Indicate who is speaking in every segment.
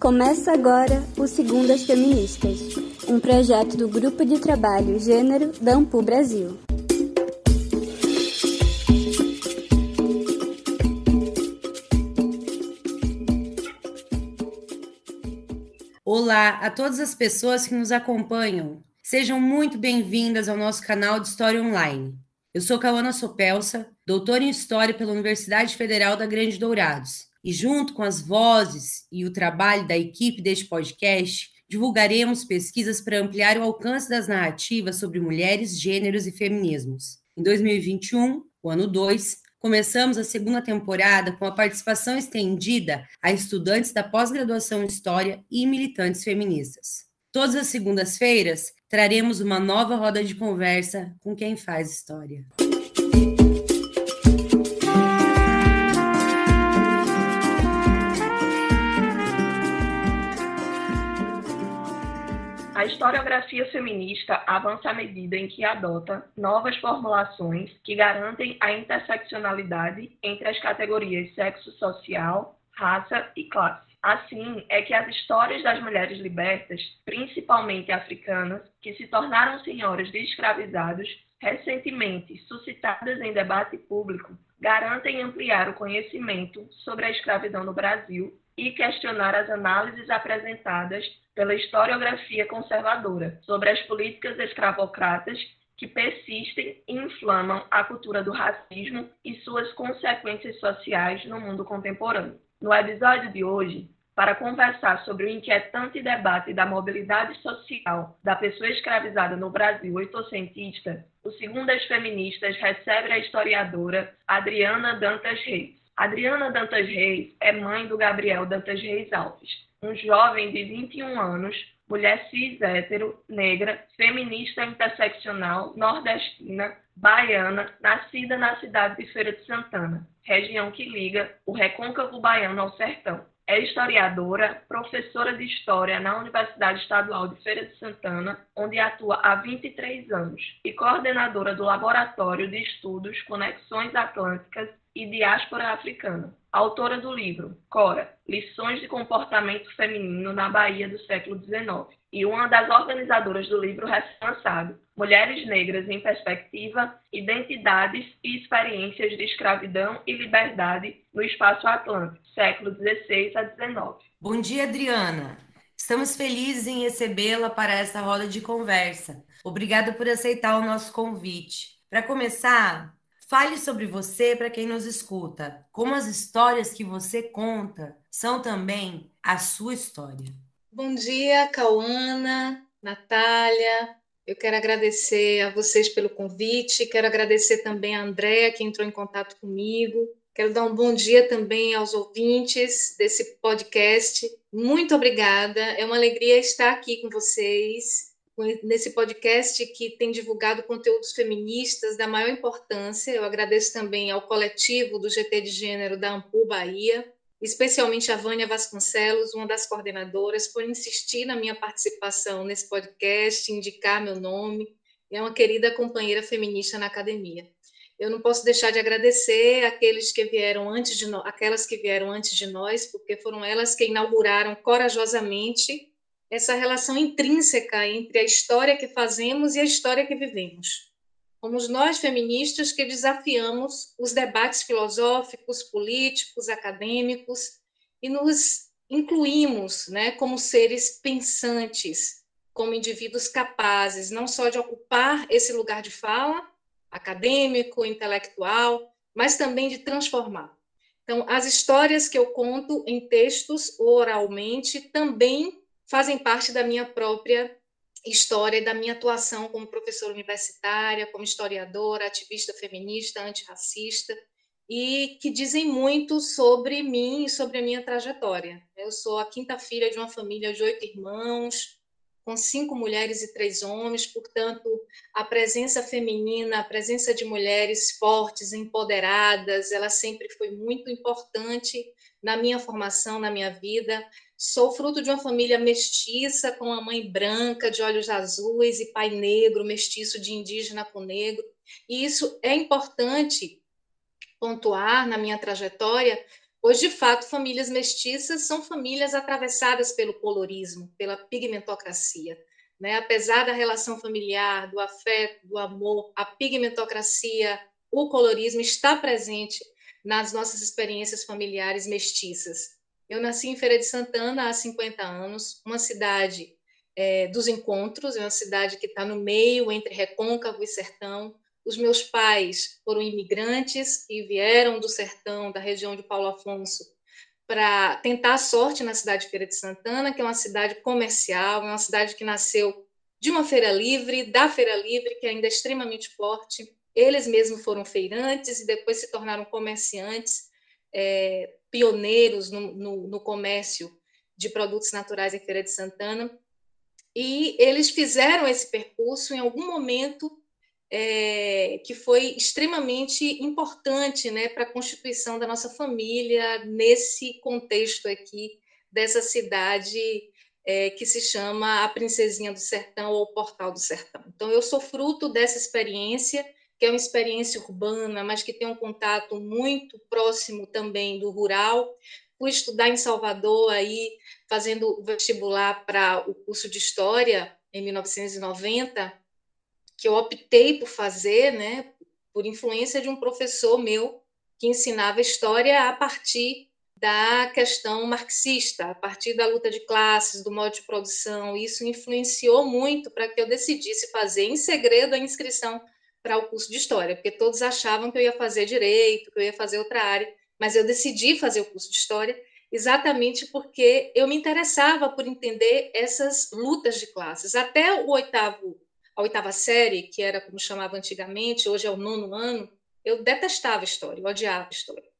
Speaker 1: Começa agora o Segundas Feministas, um projeto do Grupo de Trabalho Gênero da Ampu Brasil.
Speaker 2: Olá a todas as pessoas que nos acompanham. Sejam muito bem-vindas ao nosso canal de História Online. Eu sou Cauana Sopelsa, doutora em História pela Universidade Federal da Grande Dourados e junto com as vozes e o trabalho da equipe deste podcast, divulgaremos pesquisas para ampliar o alcance das narrativas sobre mulheres, gêneros e feminismos. Em 2021, o ano 2, começamos a segunda temporada com a participação estendida a estudantes da pós-graduação em História e militantes feministas. Todas as segundas-feiras, traremos uma nova roda de conversa com quem faz história.
Speaker 3: A historiografia feminista avança à medida em que adota novas formulações que garantem a interseccionalidade entre as categorias sexo social, raça e classe. Assim, é que as histórias das mulheres libertas, principalmente africanas, que se tornaram senhoras de escravizados, recentemente suscitadas em debate público, garantem ampliar o conhecimento sobre a escravidão no Brasil e questionar as análises apresentadas pela historiografia conservadora sobre as políticas escravocratas que persistem e inflamam a cultura do racismo e suas consequências sociais no mundo contemporâneo. No episódio de hoje, para conversar sobre o inquietante debate da mobilidade social da pessoa escravizada no Brasil oitocentista, o Segundas Feministas recebe a historiadora Adriana Dantas Reis. Adriana Dantas Reis é mãe do Gabriel Dantas Reis Alves, um jovem de 21 anos, mulher cis hétero, negra, feminista interseccional, nordestina, baiana, nascida na cidade de Feira de Santana, região que liga o recôncavo baiano ao sertão. É historiadora, professora de História na Universidade Estadual de Feira de Santana, onde atua há 23 anos, e coordenadora do Laboratório de Estudos Conexões Atlânticas e Diáspora Africana. Autora do livro Cora, Lições de Comportamento Feminino na Bahia do século XIX. E uma das organizadoras do livro recém-lançado, Mulheres Negras em Perspectiva, Identidades e Experiências de Escravidão e Liberdade no Espaço Atlântico, século XVI a XIX.
Speaker 2: Bom dia, Adriana. Estamos felizes em recebê-la para essa roda de conversa. Obrigada por aceitar o nosso convite. Para começar, Fale sobre você para quem nos escuta, como as histórias que você conta são também a sua história.
Speaker 4: Bom dia, Cauana, Natália. Eu quero agradecer a vocês pelo convite, quero agradecer também a Andréa, que entrou em contato comigo. Quero dar um bom dia também aos ouvintes desse podcast. Muito obrigada, é uma alegria estar aqui com vocês nesse podcast que tem divulgado conteúdos feministas da maior importância. Eu agradeço também ao coletivo do GT de Gênero da Ampu Bahia, especialmente a Vânia Vasconcelos, uma das coordenadoras, por insistir na minha participação nesse podcast, indicar meu nome. É uma querida companheira feminista na academia. Eu não posso deixar de agradecer aqueles que vieram antes de nós, aquelas que vieram antes de nós, porque foram elas que inauguraram corajosamente essa relação intrínseca entre a história que fazemos e a história que vivemos. Somos nós, feministas, que desafiamos os debates filosóficos, políticos, acadêmicos e nos incluímos né, como seres pensantes, como indivíduos capazes não só de ocupar esse lugar de fala, acadêmico, intelectual, mas também de transformar. Então, as histórias que eu conto em textos oralmente também fazem parte da minha própria história e da minha atuação como professora universitária, como historiadora, ativista feminista, antirracista, e que dizem muito sobre mim e sobre a minha trajetória. Eu sou a quinta filha de uma família de oito irmãos, com cinco mulheres e três homens, portanto, a presença feminina, a presença de mulheres fortes, empoderadas, ela sempre foi muito importante na minha formação, na minha vida. Sou fruto de uma família mestiça, com uma mãe branca, de olhos azuis, e pai negro, mestiço de indígena com negro. E isso é importante pontuar na minha trajetória, pois de fato famílias mestiças são famílias atravessadas pelo colorismo, pela pigmentocracia. Né? Apesar da relação familiar, do afeto, do amor, a pigmentocracia, o colorismo está presente nas nossas experiências familiares mestiças. Eu nasci em Feira de Santana há 50 anos, uma cidade é, dos encontros, é uma cidade que está no meio entre Recôncavo e Sertão. Os meus pais foram imigrantes e vieram do sertão, da região de Paulo Afonso, para tentar a sorte na cidade de Feira de Santana, que é uma cidade comercial, é uma cidade que nasceu de uma feira livre, da feira livre, que ainda é extremamente forte. Eles mesmos foram feirantes e depois se tornaram comerciantes, é, pioneiros no, no, no comércio de produtos naturais em Feira de Santana. E eles fizeram esse percurso em algum momento é, que foi extremamente importante né, para a constituição da nossa família nesse contexto aqui dessa cidade é, que se chama a Princesinha do Sertão ou Portal do Sertão. Então, eu sou fruto dessa experiência, que é uma experiência urbana, mas que tem um contato muito próximo também do rural. Fui estudar em Salvador, aí fazendo vestibular para o curso de História em 1990, que eu optei por fazer, né, por influência de um professor meu que ensinava história a partir da questão marxista, a partir da luta de classes, do modo de produção. Isso influenciou muito para que eu decidisse fazer em segredo a inscrição para o curso de história, porque todos achavam que eu ia fazer direito, que eu ia fazer outra área, mas eu decidi fazer o curso de história exatamente porque eu me interessava por entender essas lutas de classes. Até o oitavo a oitava série, que era como chamava antigamente, hoje é o nono ano, eu detestava história, eu odiava história.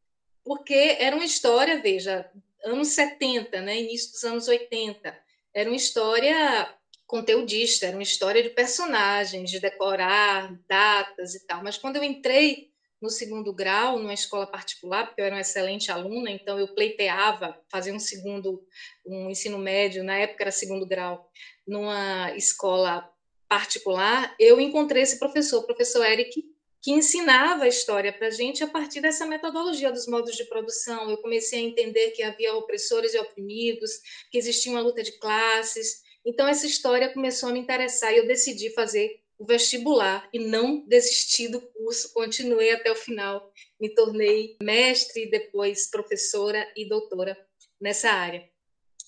Speaker 4: Porque era uma história, veja, anos 70, né, início dos anos 80, era uma história conteudista, era uma história de personagens, de decorar datas e tal. Mas quando eu entrei no segundo grau, numa escola particular, porque eu era uma excelente aluna, então eu pleiteava fazer um segundo, um ensino médio, na época era segundo grau, numa escola particular, eu encontrei esse professor, o professor Eric, que ensinava a história para a gente a partir dessa metodologia dos modos de produção. Eu comecei a entender que havia opressores e oprimidos, que existia uma luta de classes. Então, essa história começou a me interessar e eu decidi fazer o vestibular e não desisti do curso, continuei até o final. Me tornei mestre, depois professora e doutora nessa área.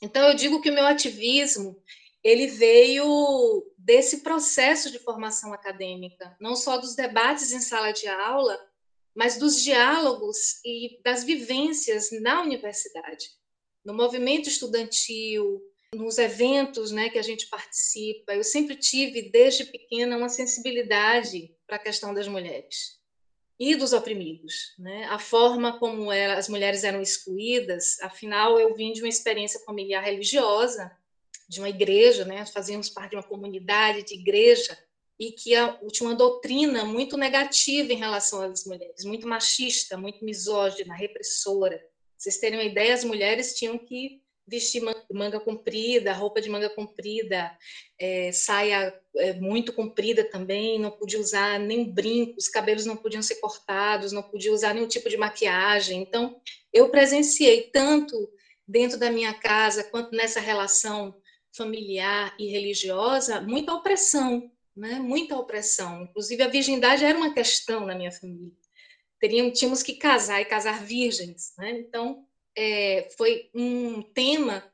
Speaker 4: Então, eu digo que o meu ativismo ele veio desse processo de formação acadêmica, não só dos debates em sala de aula, mas dos diálogos e das vivências na universidade, no movimento estudantil, nos eventos né, que a gente participa. Eu sempre tive, desde pequena, uma sensibilidade para a questão das mulheres e dos oprimidos. Né? A forma como era, as mulheres eram excluídas, afinal, eu vim de uma experiência familiar religiosa, de uma igreja, né? Fazíamos parte de uma comunidade de igreja e que tinha uma doutrina muito negativa em relação às mulheres, muito machista, muito misógina, repressora. Pra vocês terem uma ideia, as mulheres tinham que vestir manga comprida, roupa de manga comprida, é, saia é, muito comprida também, não podia usar nem brinco, os cabelos não podiam ser cortados, não podia usar nenhum tipo de maquiagem. Então, eu presenciei tanto dentro da minha casa quanto nessa relação familiar e religiosa, muita opressão, né? Muita opressão. Inclusive a virgindade era uma questão na minha família. Teríamos, tínhamos que casar e casar virgens, né? Então é, foi um tema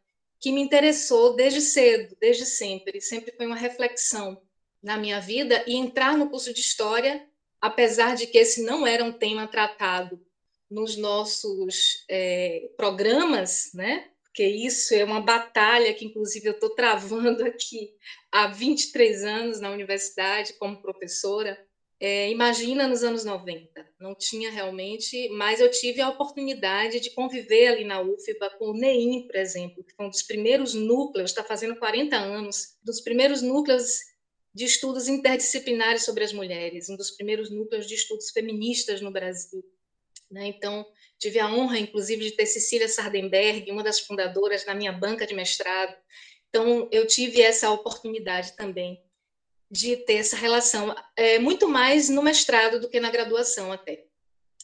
Speaker 4: que me interessou desde cedo, desde sempre. Sempre foi uma reflexão na minha vida e entrar no curso de história, apesar de que esse não era um tema tratado nos nossos é, programas, né? porque isso é uma batalha que, inclusive, eu estou travando aqui há 23 anos na universidade como professora. É, imagina nos anos 90, não tinha realmente, mas eu tive a oportunidade de conviver ali na UFBA com o NEIM, por exemplo, que foi um dos primeiros núcleos, está fazendo 40 anos, dos primeiros núcleos de estudos interdisciplinares sobre as mulheres, um dos primeiros núcleos de estudos feministas no Brasil. Né? Então, Tive a honra, inclusive, de ter Cecília Sardenberg, uma das fundadoras, na minha banca de mestrado. Então, eu tive essa oportunidade também de ter essa relação, é, muito mais no mestrado do que na graduação até.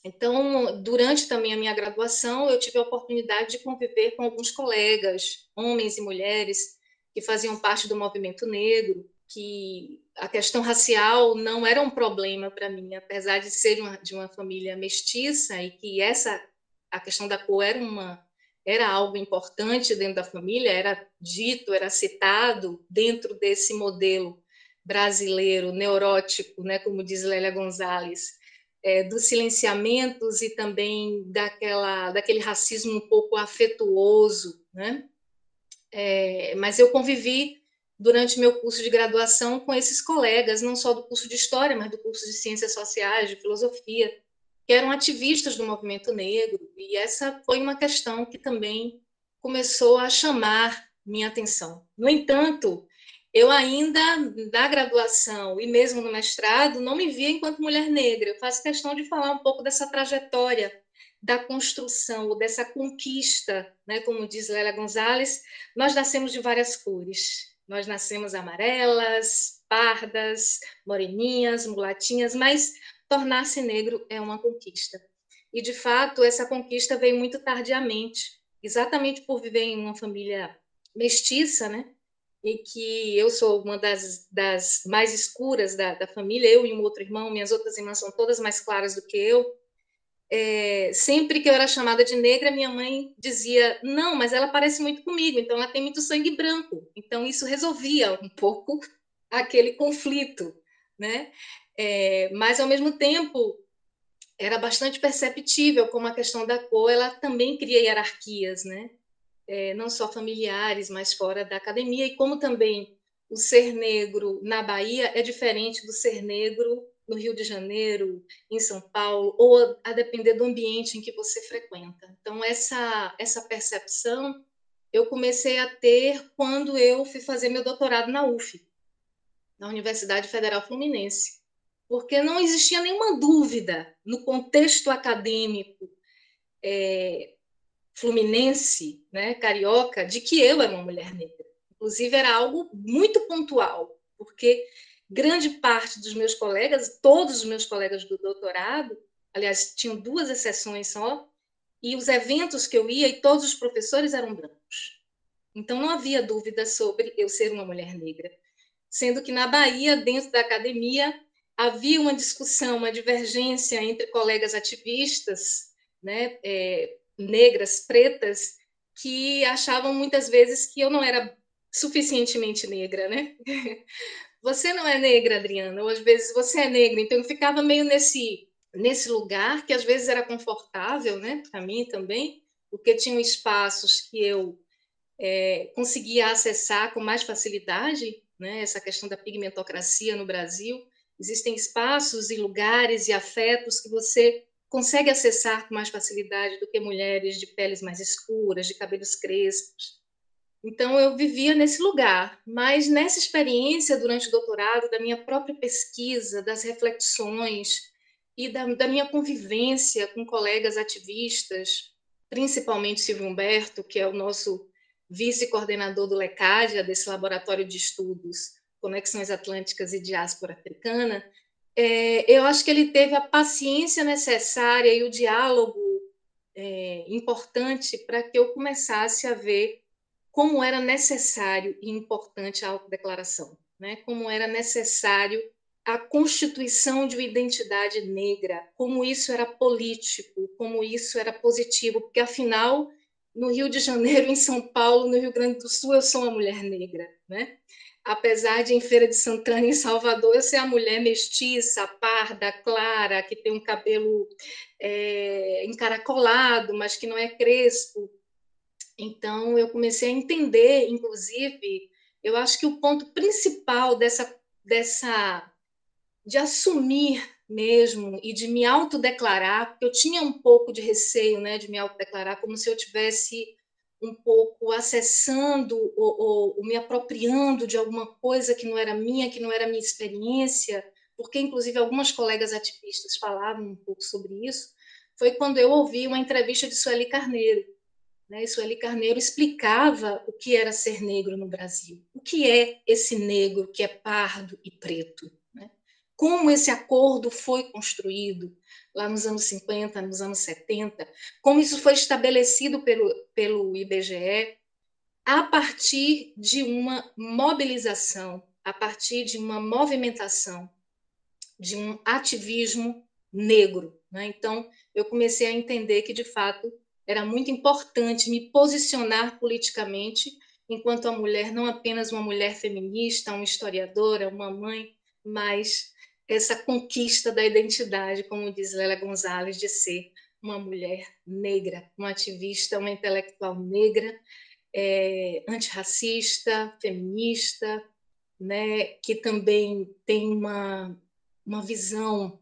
Speaker 4: Então, durante também a minha graduação, eu tive a oportunidade de conviver com alguns colegas, homens e mulheres, que faziam parte do movimento negro, que a questão racial não era um problema para mim, apesar de ser uma, de uma família mestiça e que essa a questão da cor era uma era algo importante dentro da família, era dito, era citado dentro desse modelo brasileiro neurótico, né, como diz Lélia Gonzalez, é, dos silenciamentos e também daquela daquele racismo um pouco afetuoso, né? É, mas eu convivi durante meu curso de graduação com esses colegas, não só do curso de História, mas do curso de Ciências Sociais, de Filosofia, que eram ativistas do movimento negro, e essa foi uma questão que também começou a chamar minha atenção. No entanto, eu ainda, na graduação e mesmo no mestrado, não me via enquanto mulher negra. Eu faço questão de falar um pouco dessa trajetória da construção, ou dessa conquista, né? como diz Lélia Gonzalez, nós nascemos de várias cores. Nós nascemos amarelas, pardas, moreninhas, mulatinhas, mas tornar-se negro é uma conquista. E, de fato, essa conquista veio muito tardiamente, exatamente por viver em uma família mestiça, né? E que eu sou uma das, das mais escuras da, da família, eu e um outro irmão, minhas outras irmãs são todas mais claras do que eu. É, sempre que eu era chamada de negra, minha mãe dizia: Não, mas ela parece muito comigo, então ela tem muito sangue branco. Então isso resolvia um pouco aquele conflito, né? É, mas, ao mesmo tempo, era bastante perceptível como a questão da cor ela também cria hierarquias, né? É, não só familiares, mas fora da academia, e como também o ser negro na Bahia é diferente do ser negro no Rio de Janeiro, em São Paulo, ou a depender do ambiente em que você frequenta. Então, essa, essa percepção eu comecei a ter quando eu fui fazer meu doutorado na UF, na Universidade Federal Fluminense porque não existia nenhuma dúvida no contexto acadêmico é, fluminense, né, carioca, de que eu era uma mulher negra. Inclusive, era algo muito pontual, porque grande parte dos meus colegas, todos os meus colegas do doutorado, aliás, tinham duas exceções só, e os eventos que eu ia e todos os professores eram brancos. Então, não havia dúvida sobre eu ser uma mulher negra. Sendo que na Bahia, dentro da academia, havia uma discussão, uma divergência entre colegas ativistas, né, é, negras, pretas, que achavam muitas vezes que eu não era suficientemente negra, né? Você não é negra, Adriana, ou às vezes você é negra, então eu ficava meio nesse nesse lugar que às vezes era confortável, né, para mim também, porque tinham espaços que eu é, conseguia acessar com mais facilidade, né, essa questão da pigmentocracia no Brasil, Existem espaços e lugares e afetos que você consegue acessar com mais facilidade do que mulheres de peles mais escuras, de cabelos crespos. Então, eu vivia nesse lugar, mas nessa experiência durante o doutorado, da minha própria pesquisa, das reflexões e da, da minha convivência com colegas ativistas, principalmente Silvio Humberto, que é o nosso vice-coordenador do LECADIA, desse laboratório de estudos Conexões Atlânticas e Diáspora Africana, é, eu acho que ele teve a paciência necessária e o diálogo é, importante para que eu começasse a ver como era necessário e importante a autodeclaração, né? como era necessário a constituição de uma identidade negra, como isso era político, como isso era positivo, porque afinal, no Rio de Janeiro, em São Paulo, no Rio Grande do Sul, eu sou uma mulher negra, né? Apesar de em Feira de Santana, em Salvador, eu ser a mulher mestiça, parda, clara, que tem um cabelo é, encaracolado, mas que não é crespo. Então, eu comecei a entender, inclusive, eu acho que o ponto principal dessa, dessa de assumir mesmo e de me autodeclarar, porque eu tinha um pouco de receio né, de me autodeclarar, como se eu tivesse um pouco acessando ou, ou, me apropriando de alguma coisa que não era minha, que não era minha experiência, porque inclusive algumas colegas ativistas falavam um pouco sobre isso, foi quando eu ouvi uma entrevista de Sueli Carneiro. Né? Sueli Carneiro explicava o que era ser negro no Brasil, o que é esse negro que é pardo e preto, né? como esse acordo foi construído lá nos anos 50, nos anos 70, como isso foi estabelecido pelo, pelo IBGE a partir de uma mobilização, a partir de uma movimentação, de um ativismo negro. Né? Então, eu comecei a entender que, de fato, era muito importante me posicionar politicamente enquanto a mulher, não apenas uma mulher feminista, uma historiadora, uma mãe, mas essa conquista da identidade, como diz Lélia Gonzalez, de ser uma mulher negra, uma ativista, uma intelectual negra, é, antirracista, feminista, né, que também tem uma, uma visão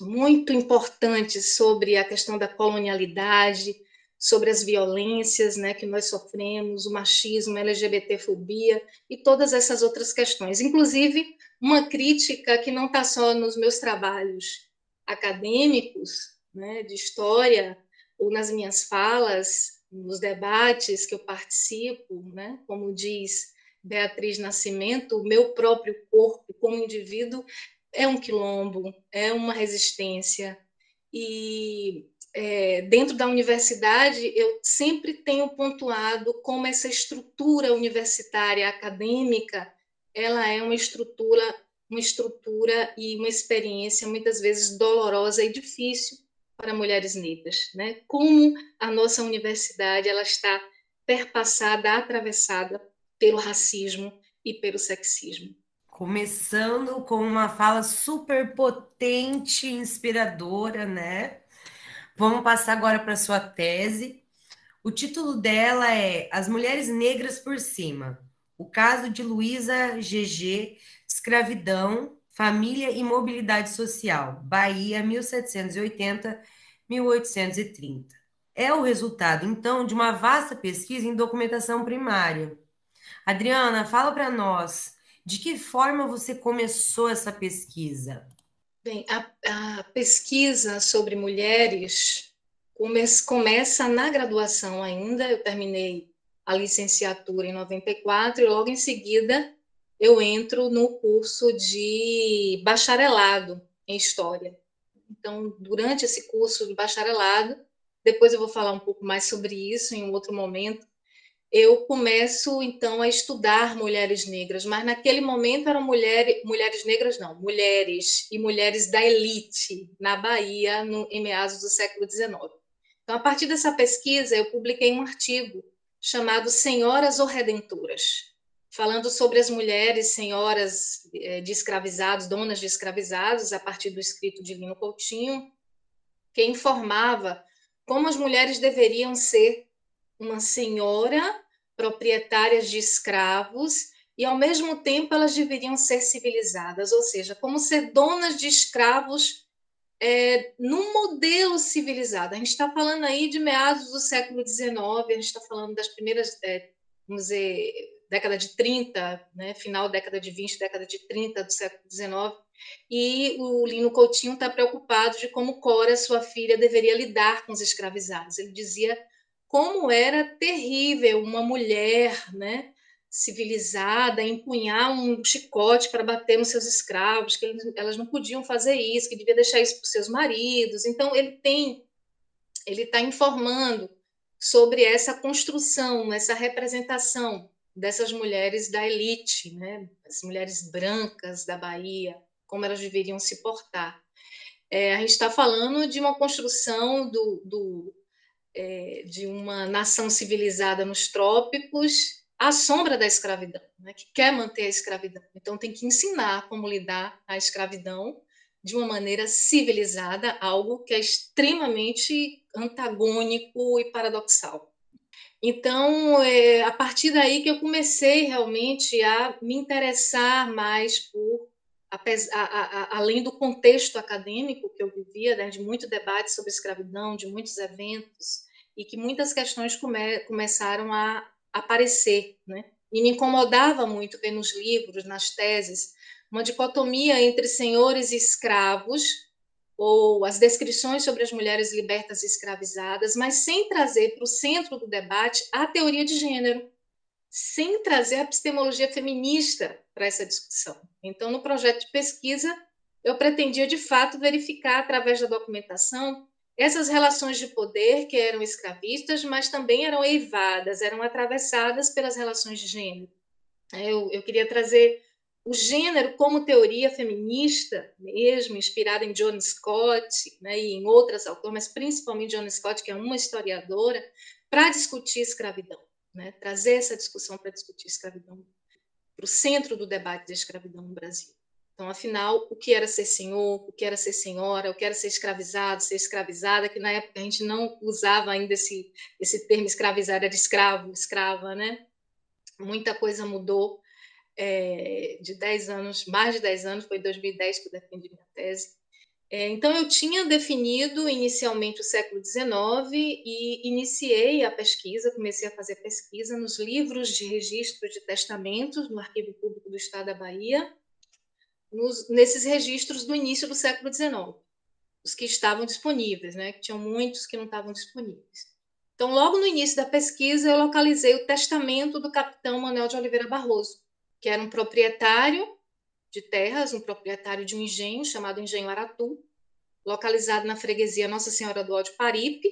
Speaker 4: muito importante sobre a questão da colonialidade, sobre as violências né, que nós sofremos, o machismo, a LGBTfobia e todas essas outras questões. Inclusive, uma crítica que não está só nos meus trabalhos acadêmicos, né, de história, ou nas minhas falas, nos debates que eu participo, né, como diz Beatriz Nascimento, o meu próprio corpo como indivíduo é um quilombo, é uma resistência. E é, dentro da universidade, eu sempre tenho pontuado como essa estrutura universitária acadêmica, ela é uma estrutura, uma estrutura e uma experiência muitas vezes dolorosa e difícil para mulheres negras, né? Como a nossa universidade ela está perpassada, atravessada pelo racismo e pelo sexismo.
Speaker 2: Começando com uma fala super potente, inspiradora, né? Vamos passar agora para sua tese. O título dela é As Mulheres Negras por Cima. O caso de Luísa GG, escravidão, família e mobilidade social, Bahia, 1780-1830. É o resultado, então, de uma vasta pesquisa em documentação primária. Adriana, fala para nós de que forma você começou essa pesquisa?
Speaker 4: Bem, a, a pesquisa sobre mulheres come, começa na graduação ainda. Eu terminei a licenciatura em 94 e logo em seguida eu entro no curso de bacharelado em História. Então, durante esse curso de bacharelado, depois eu vou falar um pouco mais sobre isso em um outro momento, eu começo então a estudar mulheres negras, mas naquele momento eram mulheres, negras não, mulheres e mulheres da elite na Bahia no, em meados do século XIX. Então, a partir dessa pesquisa, eu publiquei um artigo chamado Senhoras ou Redentoras, falando sobre as mulheres senhoras eh, de escravizados, donas de escravizados, a partir do escrito de Lino Coutinho, que informava como as mulheres deveriam ser uma senhora proprietárias de escravos e ao mesmo tempo elas deveriam ser civilizadas, ou seja, como ser donas de escravos é, num modelo civilizado. A gente está falando aí de meados do século XIX, a gente está falando das primeiras, é, vamos dizer, década de 30, né, final da década de 20, década de 30 do século XIX, e o Lino Coutinho está preocupado de como Cora, sua filha, deveria lidar com os escravizados. Ele dizia como era terrível uma mulher, né, civilizada, empunhar um chicote para bater nos seus escravos, que elas não podiam fazer isso, que devia deixar isso para os seus maridos. Então ele tem, ele está informando sobre essa construção, essa representação dessas mulheres da elite, né, as mulheres brancas da Bahia, como elas deveriam se portar. É, a gente está falando de uma construção do, do é, de uma nação civilizada nos trópicos à sombra da escravidão, né, que quer manter a escravidão. Então, tem que ensinar como lidar a escravidão de uma maneira civilizada, algo que é extremamente antagônico e paradoxal. Então, é a partir daí que eu comecei realmente a me interessar mais por, a, a, além do contexto acadêmico que eu vivia, né, de muito debate sobre escravidão, de muitos eventos, e que muitas questões come, começaram a aparecer, né? E me incomodava muito ver nos livros, nas teses, uma dicotomia entre senhores e escravos, ou as descrições sobre as mulheres libertas e escravizadas, mas sem trazer para o centro do debate a teoria de gênero, sem trazer a epistemologia feminista para essa discussão. Então, no projeto de pesquisa, eu pretendia de fato verificar através da documentação essas relações de poder que eram escravistas, mas também eram eivadas, eram atravessadas pelas relações de gênero. Eu, eu queria trazer o gênero como teoria feminista mesmo, inspirada em John Scott né, e em outras autoras, mas principalmente John Scott, que é uma historiadora, para discutir escravidão, né, trazer essa discussão para discutir escravidão para o centro do debate da escravidão no Brasil. Então, afinal, o que era ser senhor, o que era ser senhora, o que era ser escravizado, ser escravizada, que na época a gente não usava ainda esse, esse termo escravizado, era escravo, escrava, né? Muita coisa mudou é, de 10 anos, mais de 10 anos, foi em 2010 que eu defendi minha tese. É, então, eu tinha definido inicialmente o século XIX e iniciei a pesquisa, comecei a fazer pesquisa nos livros de registro de testamentos no Arquivo Público do Estado da Bahia, nos, nesses registros do início do século XIX, os que estavam disponíveis, né? que tinham muitos que não estavam disponíveis. Então, logo no início da pesquisa, eu localizei o testamento do capitão Manuel de Oliveira Barroso, que era um proprietário de terras, um proprietário de um engenho chamado Engenho Aratu, localizado na freguesia Nossa Senhora do Ódio Paripe,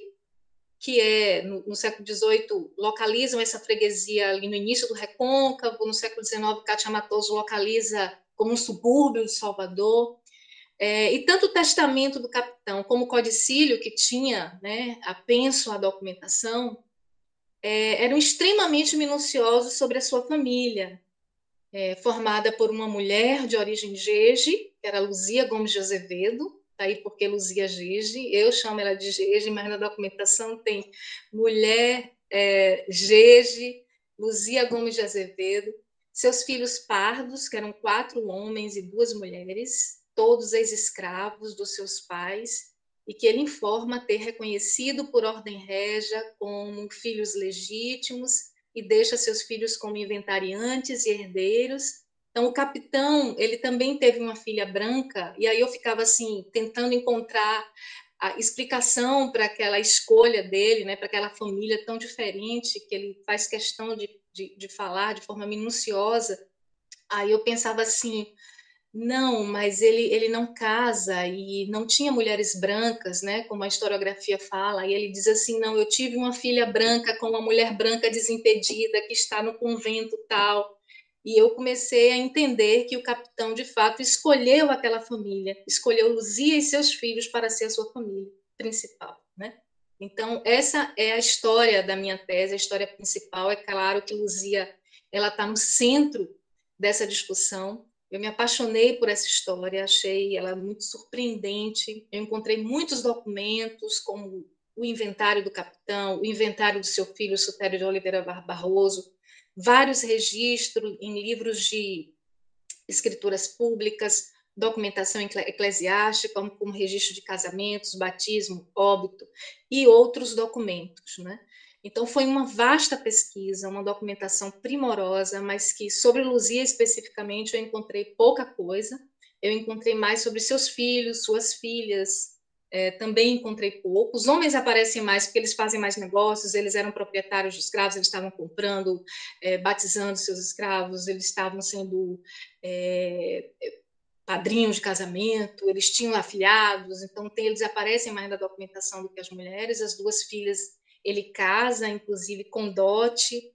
Speaker 4: que é, no, no, século XVIII, localizam essa freguesia ali no início do Recôncavo, no século XIX, Cátia Matoso localiza como um subúrbio de Salvador. É, e tanto o testamento do capitão como o codicílio que tinha, né, apenso à documentação, é, eram extremamente minuciosos sobre a sua família, é, formada por uma mulher de origem jeje, que era Luzia Gomes de Azevedo, tá aí porque Luzia Gege, eu chamo ela de Gege, mas na documentação tem mulher é, Luzia Gomes de Azevedo, seus filhos pardos, que eram quatro homens e duas mulheres, todos ex-escravos dos seus pais, e que ele informa ter reconhecido por ordem régia como filhos legítimos e deixa seus filhos como inventariantes e herdeiros. Então, o capitão, ele também teve uma filha branca, e aí eu ficava assim, tentando encontrar a explicação para aquela escolha dele, né, para aquela família tão diferente, que ele faz questão de de, de falar de forma minuciosa, aí eu pensava assim, não, mas ele, ele não casa e não tinha mulheres brancas, né? Como a historiografia fala. E ele diz assim: não, eu tive uma filha branca com uma mulher branca desimpedida que está no convento tal. E eu comecei a entender que o capitão, de fato, escolheu aquela família, escolheu Luzia e seus filhos para ser a sua família principal, né? Então, essa é a história da minha tese, a história principal. É claro que Luzia ela está no centro dessa discussão. Eu me apaixonei por essa história, achei ela muito surpreendente. Eu encontrei muitos documentos, como o inventário do capitão, o inventário do seu filho, Sutério de Oliveira Barroso, vários registros em livros de escrituras públicas, documentação eclesiástica, como, como registro de casamentos, batismo, óbito e outros documentos. Né? Então, foi uma vasta pesquisa, uma documentação primorosa, mas que sobre Luzia especificamente eu encontrei pouca coisa. Eu encontrei mais sobre seus filhos, suas filhas, é, também encontrei pouco. Os homens aparecem mais porque eles fazem mais negócios, eles eram proprietários de escravos, eles estavam comprando, é, batizando seus escravos, eles estavam sendo é, padrinhos de casamento, eles tinham afilhados, então tem, eles aparecem mais na documentação do que as mulheres. As duas filhas ele casa, inclusive com dote,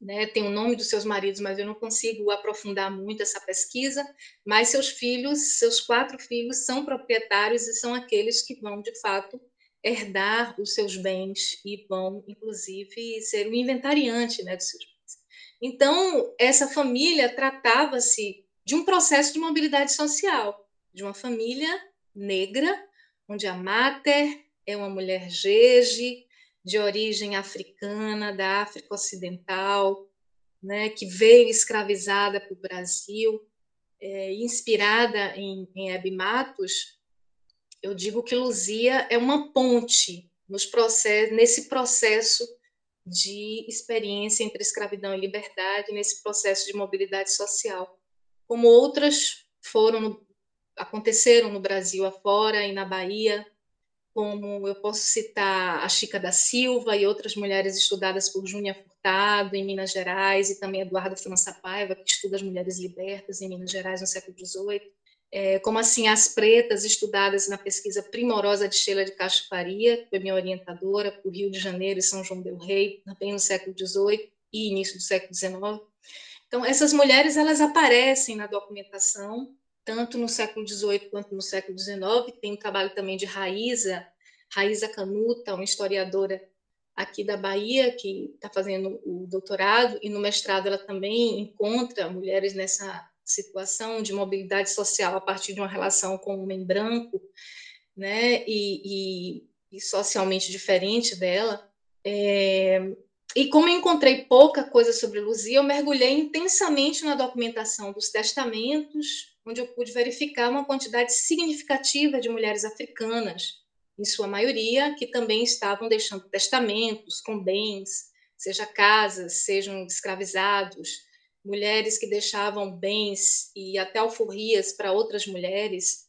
Speaker 4: né, tem o nome dos seus maridos, mas eu não consigo aprofundar muito essa pesquisa. Mas seus filhos, seus quatro filhos, são proprietários e são aqueles que vão, de fato, herdar os seus bens e vão, inclusive, ser o inventariante né, dos seus bens. Então, essa família tratava-se de um processo de mobilidade social, de uma família negra, onde a mater é uma mulher jeje, de origem africana, da África Ocidental, né, que veio escravizada para o Brasil, é, inspirada em, em Hebe Matos, eu digo que Luzia é uma ponte nesse processo de experiência entre escravidão e liberdade, nesse processo de mobilidade social. Como outras foram aconteceram no Brasil afora e na Bahia, como eu posso citar a Chica da Silva e outras mulheres estudadas por Júnia Furtado em Minas Gerais e também Eduardo França Paiva, que estuda as mulheres libertas em Minas Gerais no século XVIII. é, como assim as pretas estudadas na pesquisa primorosa de Sheila de Castro Faria, que foi minha orientadora o Rio de Janeiro e São João del Rei, também no século XVIII e início do século XIX. Então, essas mulheres elas aparecem na documentação, tanto no século XVIII quanto no século XIX. Tem um trabalho também de Raíza, Raíza Canuta, uma historiadora aqui da Bahia, que está fazendo o doutorado, e no mestrado ela também encontra mulheres nessa situação de mobilidade social a partir de uma relação com um homem branco, né, e, e, e socialmente diferente dela. É, e como eu encontrei pouca coisa sobre Luzia, eu mergulhei intensamente na documentação dos testamentos, onde eu pude verificar uma quantidade significativa de mulheres africanas, em sua maioria, que também estavam deixando testamentos com bens, seja casas, sejam escravizados, mulheres que deixavam bens e até alforrias para outras mulheres,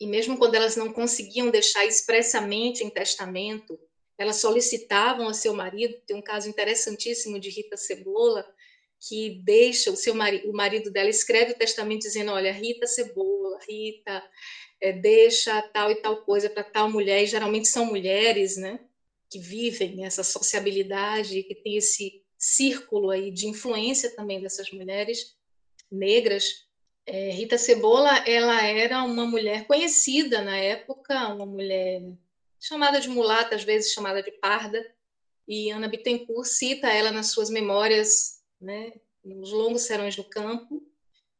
Speaker 4: e mesmo quando elas não conseguiam deixar expressamente em testamento, elas solicitavam a seu marido, tem um caso interessantíssimo de Rita Cebola, que deixa o seu marido, o marido dela escreve o testamento dizendo, olha, Rita Cebola, Rita, é, deixa tal e tal coisa para tal mulher, e geralmente são mulheres, né, que vivem essa sociabilidade, que tem esse círculo aí de influência também dessas mulheres negras. É, Rita Cebola, ela era uma mulher conhecida na época, uma mulher chamada de mulata, às vezes chamada de parda, e Ana Bittencourt cita ela nas suas memórias, né, nos longos serões do campo,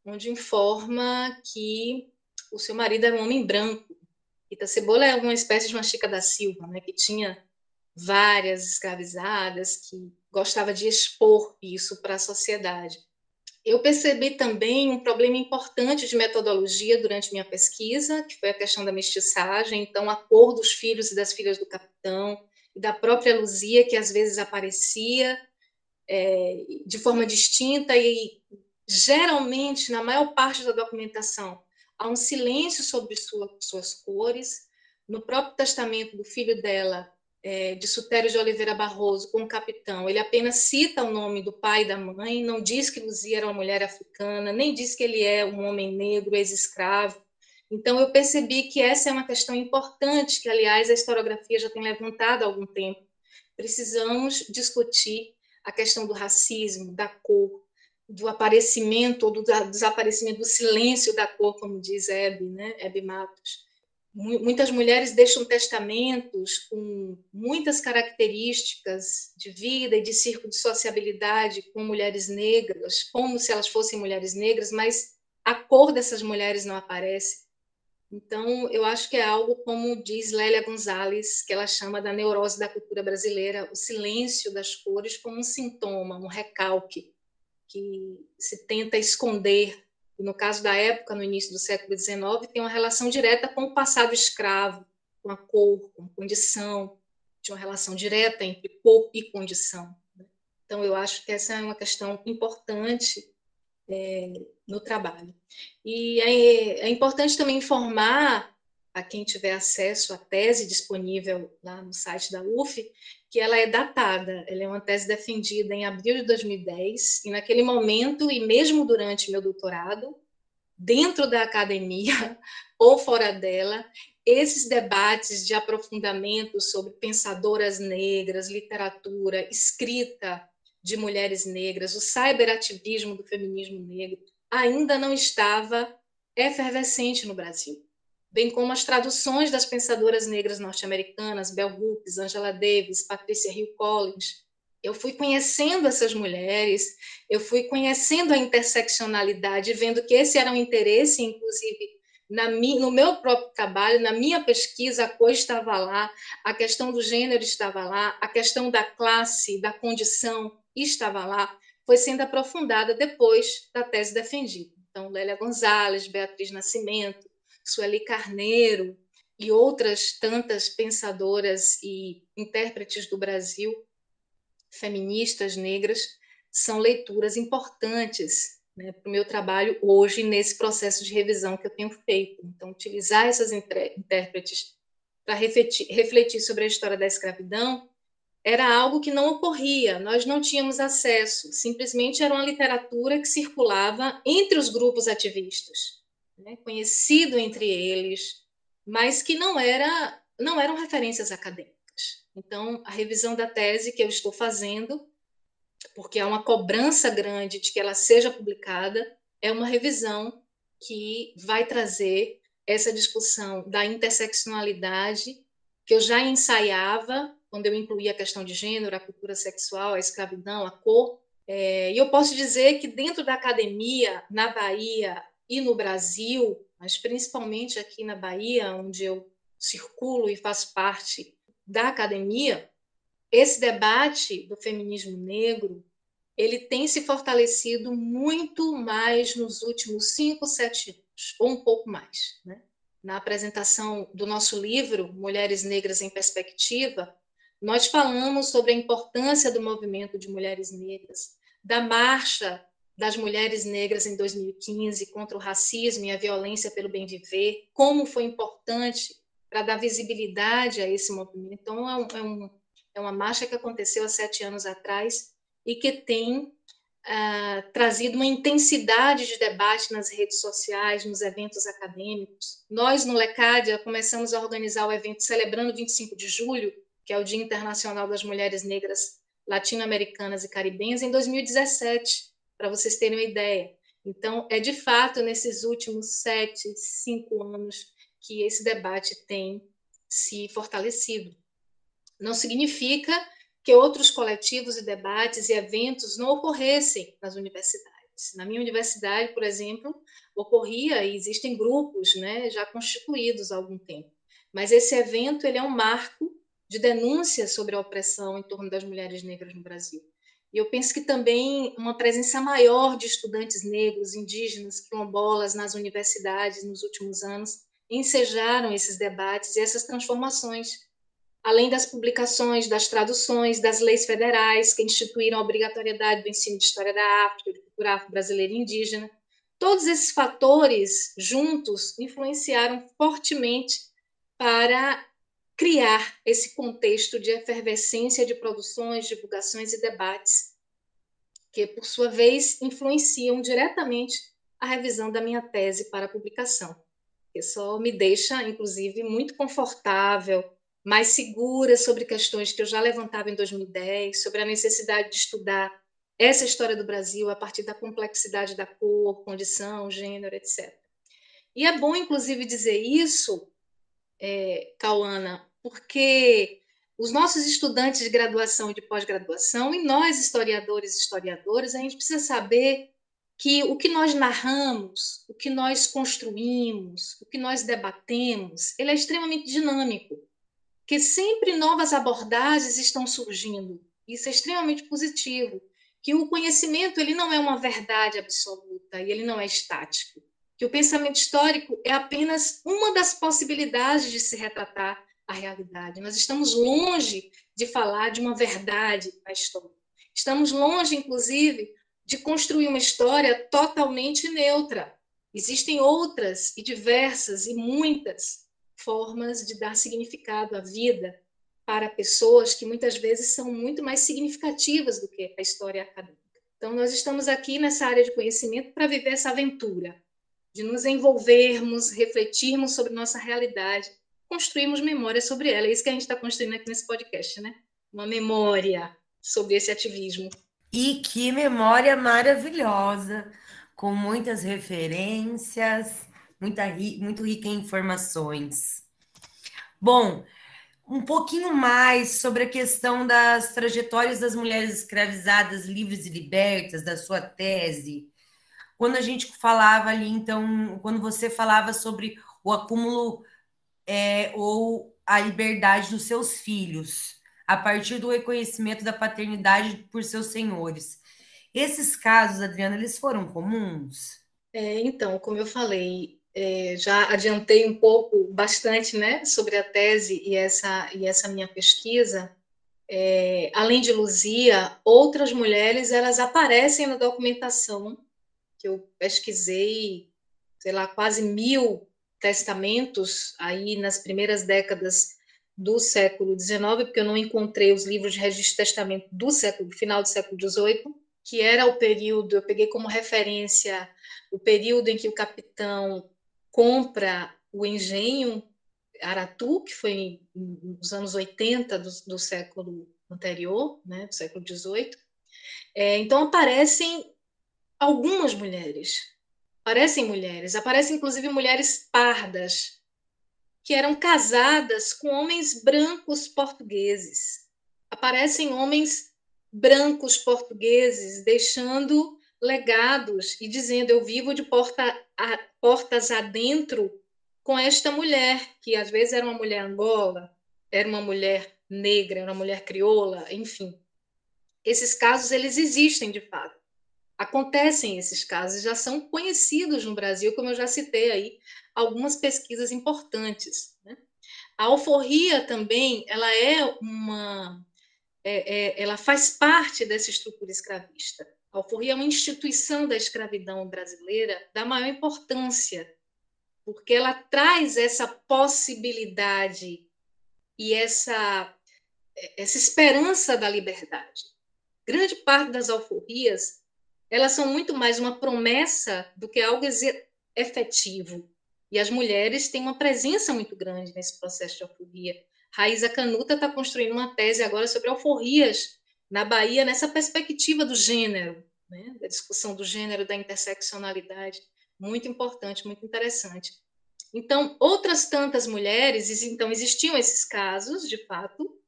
Speaker 4: onde informa que o seu marido era um homem branco. Rita Cebola é uma espécie de uma Chica da Silva, né, que tinha várias escravizadas, que gostava de expor isso para a sociedade. Eu percebi também um problema importante de metodologia durante minha pesquisa, que foi a questão da mestiçagem, então a cor dos filhos e das filhas do capitão, e da própria Luzia, que às vezes aparecia é, de forma distinta e geralmente, na maior parte da documentação, há um silêncio sobre sua, suas cores. No próprio testamento do filho dela, é, de Sutério de Oliveira Barroso com o capitão, ele apenas cita o nome do pai e da mãe, não diz que Luzia era uma mulher africana, nem diz que ele é um homem negro, ex-escravo. Então, eu percebi que essa é uma questão importante, que, aliás, a historiografia já tem levantado há algum tempo. Precisamos discutir a questão do racismo, da cor, do aparecimento ou do desaparecimento, do silêncio da cor, como diz Hebe, né? Hebe Matos muitas mulheres deixam testamentos com muitas características de vida e de círculo de sociabilidade com mulheres negras, como se elas fossem mulheres negras, mas a cor dessas mulheres não aparece. Então, eu acho que é algo como diz Lélia Gonzalez, que ela chama da neurose da cultura brasileira, o silêncio das cores como um sintoma, um recalque que se tenta esconder e no caso da época, no início do século XIX, tem uma relação direta com o passado escravo, com a cor, com a condição, tinha uma relação direta entre cor e condição. Né? Então, eu acho que essa é uma questão importante é, no trabalho. E é, é importante também informar a quem tiver acesso à tese disponível lá no site da UF, que ela é datada, ela é uma tese defendida em abril de 2010, e naquele momento, e mesmo durante meu doutorado, dentro da academia ou fora dela, esses debates de aprofundamento sobre pensadoras negras, literatura, escrita de mulheres negras, o cyberativismo do feminismo negro, ainda não estava efervescente no Brasil bem como as traduções das pensadoras negras norte-americanas, Bell Hooks, Angela Davis, Patricia Hill Collins. Eu fui conhecendo essas mulheres, eu fui conhecendo a interseccionalidade, vendo que esse era um interesse, inclusive, na no meu próprio trabalho, na minha pesquisa, a cor estava lá, a questão do gênero estava lá, a questão da classe, da condição estava lá, foi sendo aprofundada depois da tese defendida. Então, Lélia Gonzalez, Beatriz Nascimento, Sueli Carneiro e outras tantas pensadoras e intérpretes do Brasil, feministas negras, são leituras importantes né, para o meu trabalho hoje, nesse processo de revisão que eu tenho feito. Então, utilizar essas intérpretes para refletir, refletir sobre a história da escravidão era algo que não ocorria, nós não tínhamos acesso, simplesmente era uma literatura que circulava entre os grupos ativistas né, conhecido entre eles, mas que não era não eram referências acadêmicas. Então, a revisão da tese que eu estou fazendo, porque há uma cobrança grande de que ela seja publicada, é uma revisão que vai trazer essa discussão da interseccionalidade que eu já ensaiava quando eu incluía a questão de gênero, a cultura sexual, a escravidão, a cor. É, e eu posso dizer que dentro da academia, na Bahia e no Brasil, mas principalmente aqui na Bahia, onde eu circulo e faço parte da academia, esse debate do feminismo negro ele tem se fortalecido muito mais nos últimos cinco, sete anos, ou um pouco mais. Né? Na apresentação do nosso livro, Mulheres Negras em Perspectiva, nós falamos sobre a importância do movimento de mulheres negras, da marcha das mulheres negras em 2015 contra o racismo e a violência pelo bem viver, como foi importante para dar visibilidade a esse movimento. Então, é, um, é, é uma marcha que aconteceu há sete anos atrás e que tem uh, trazido uma intensidade de debate nas redes sociais, nos eventos acadêmicos. Nós, no Lecádia, começamos a organizar o evento celebrando 25 de julho, que é o Dia Internacional das Mulheres Negras Latino-Americanas e Caribenhas, em 2017, para vocês terem uma ideia. Então, é de fato nesses últimos sete, cinco anos que esse debate tem se fortalecido. Não significa que outros coletivos e debates e eventos não ocorressem nas universidades. Na minha universidade, por exemplo, ocorria e existem grupos né, já constituídos há algum tempo. Mas esse evento ele é um marco de denúncia sobre a opressão em torno das mulheres negras no Brasil. E eu penso que também uma presença maior de estudantes negros, indígenas, quilombolas nas universidades nos últimos anos ensejaram esses debates e essas transformações além das publicações, das traduções, das leis federais que instituíram a obrigatoriedade do ensino de história da África, de cultura afro-brasileira e indígena. Todos esses fatores juntos influenciaram fortemente para criar esse contexto de efervescência de produções, divulgações e debates, que, por sua vez, influenciam diretamente a revisão da minha tese para publicação, só me deixa, inclusive, muito confortável mais segura sobre questões que eu já levantava em 2010, sobre a necessidade de estudar essa história do Brasil a partir da complexidade da cor, condição, gênero, etc. E é bom, inclusive, dizer isso, é, Cauana, porque os nossos estudantes de graduação e de pós-graduação, e nós, historiadores e historiadoras, a gente precisa saber que o que nós narramos, o que nós construímos, o que nós debatemos, ele é extremamente dinâmico que sempre novas abordagens estão surgindo. Isso é extremamente positivo, que o conhecimento ele não é uma verdade absoluta e ele não é estático, que o pensamento histórico é apenas uma das possibilidades de se retratar a realidade. Nós estamos longe de falar de uma verdade na história. Estamos longe, inclusive, de construir uma história totalmente neutra. Existem outras e diversas e muitas formas de dar significado à vida para pessoas que muitas vezes são muito mais significativas do que a história acadêmica. Então, nós estamos aqui nessa área de conhecimento para viver essa aventura, de nos envolvermos, refletirmos sobre nossa realidade, construirmos memória sobre ela. É isso que a gente está construindo aqui nesse podcast, né? Uma memória sobre esse ativismo.
Speaker 2: E que memória maravilhosa, com muitas referências, muita, muito rica em informações. Bom, um pouquinho mais sobre a questão das trajetórias das mulheres escravizadas livres e libertas, da sua tese. Quando a gente falava ali, então, quando você falava sobre o acúmulo é, ou a liberdade dos seus filhos, a partir do reconhecimento da paternidade por seus senhores. Esses casos, Adriana, eles foram comuns?
Speaker 4: É, então, como eu falei, é, já adiantei um pouco, bastante, né, sobre a tese e essa, e essa minha pesquisa. É, além de Luzia, outras mulheres elas aparecem na documentação que eu pesquisei, sei lá, quase mil testamentos aí nas primeiras décadas do século XIX, porque eu não encontrei os livros de registro de testamento do século, final do século XVIII, que era o período, eu peguei como referência o período em que o capitão compra o engenho Aratu, que foi nos anos 80 do, do século anterior, né, do século XVIII. É, então aparecem algumas mulheres, aparecem mulheres, aparecem inclusive mulheres pardas, que eram casadas com homens brancos portugueses. Aparecem homens brancos portugueses deixando legados e dizendo: Eu vivo de porta a, portas adentro com esta mulher, que às vezes era uma mulher angola, era uma mulher negra, era uma mulher crioula, enfim. Esses casos eles existem de fato. Acontecem esses casos, já são conhecidos no Brasil, como eu já citei aí, algumas pesquisas importantes. Né? A alforria também, ela é uma, é, é, ela faz parte dessa estrutura escravista. A alforria é uma instituição da escravidão brasileira da maior importância, porque ela traz essa possibilidade e essa, essa esperança da liberdade. Grande parte das alforrias elas são muito mais uma promessa do que algo efetivo. E as mulheres têm uma presença muito grande nesse processo de alforria. Raíza Canuta está construindo uma tese agora sobre alforrias na Bahia nessa perspectiva do gênero, né? da discussão do gênero, da interseccionalidade, muito importante, muito interessante. Então, outras tantas mulheres, então existiam esses casos, de fato,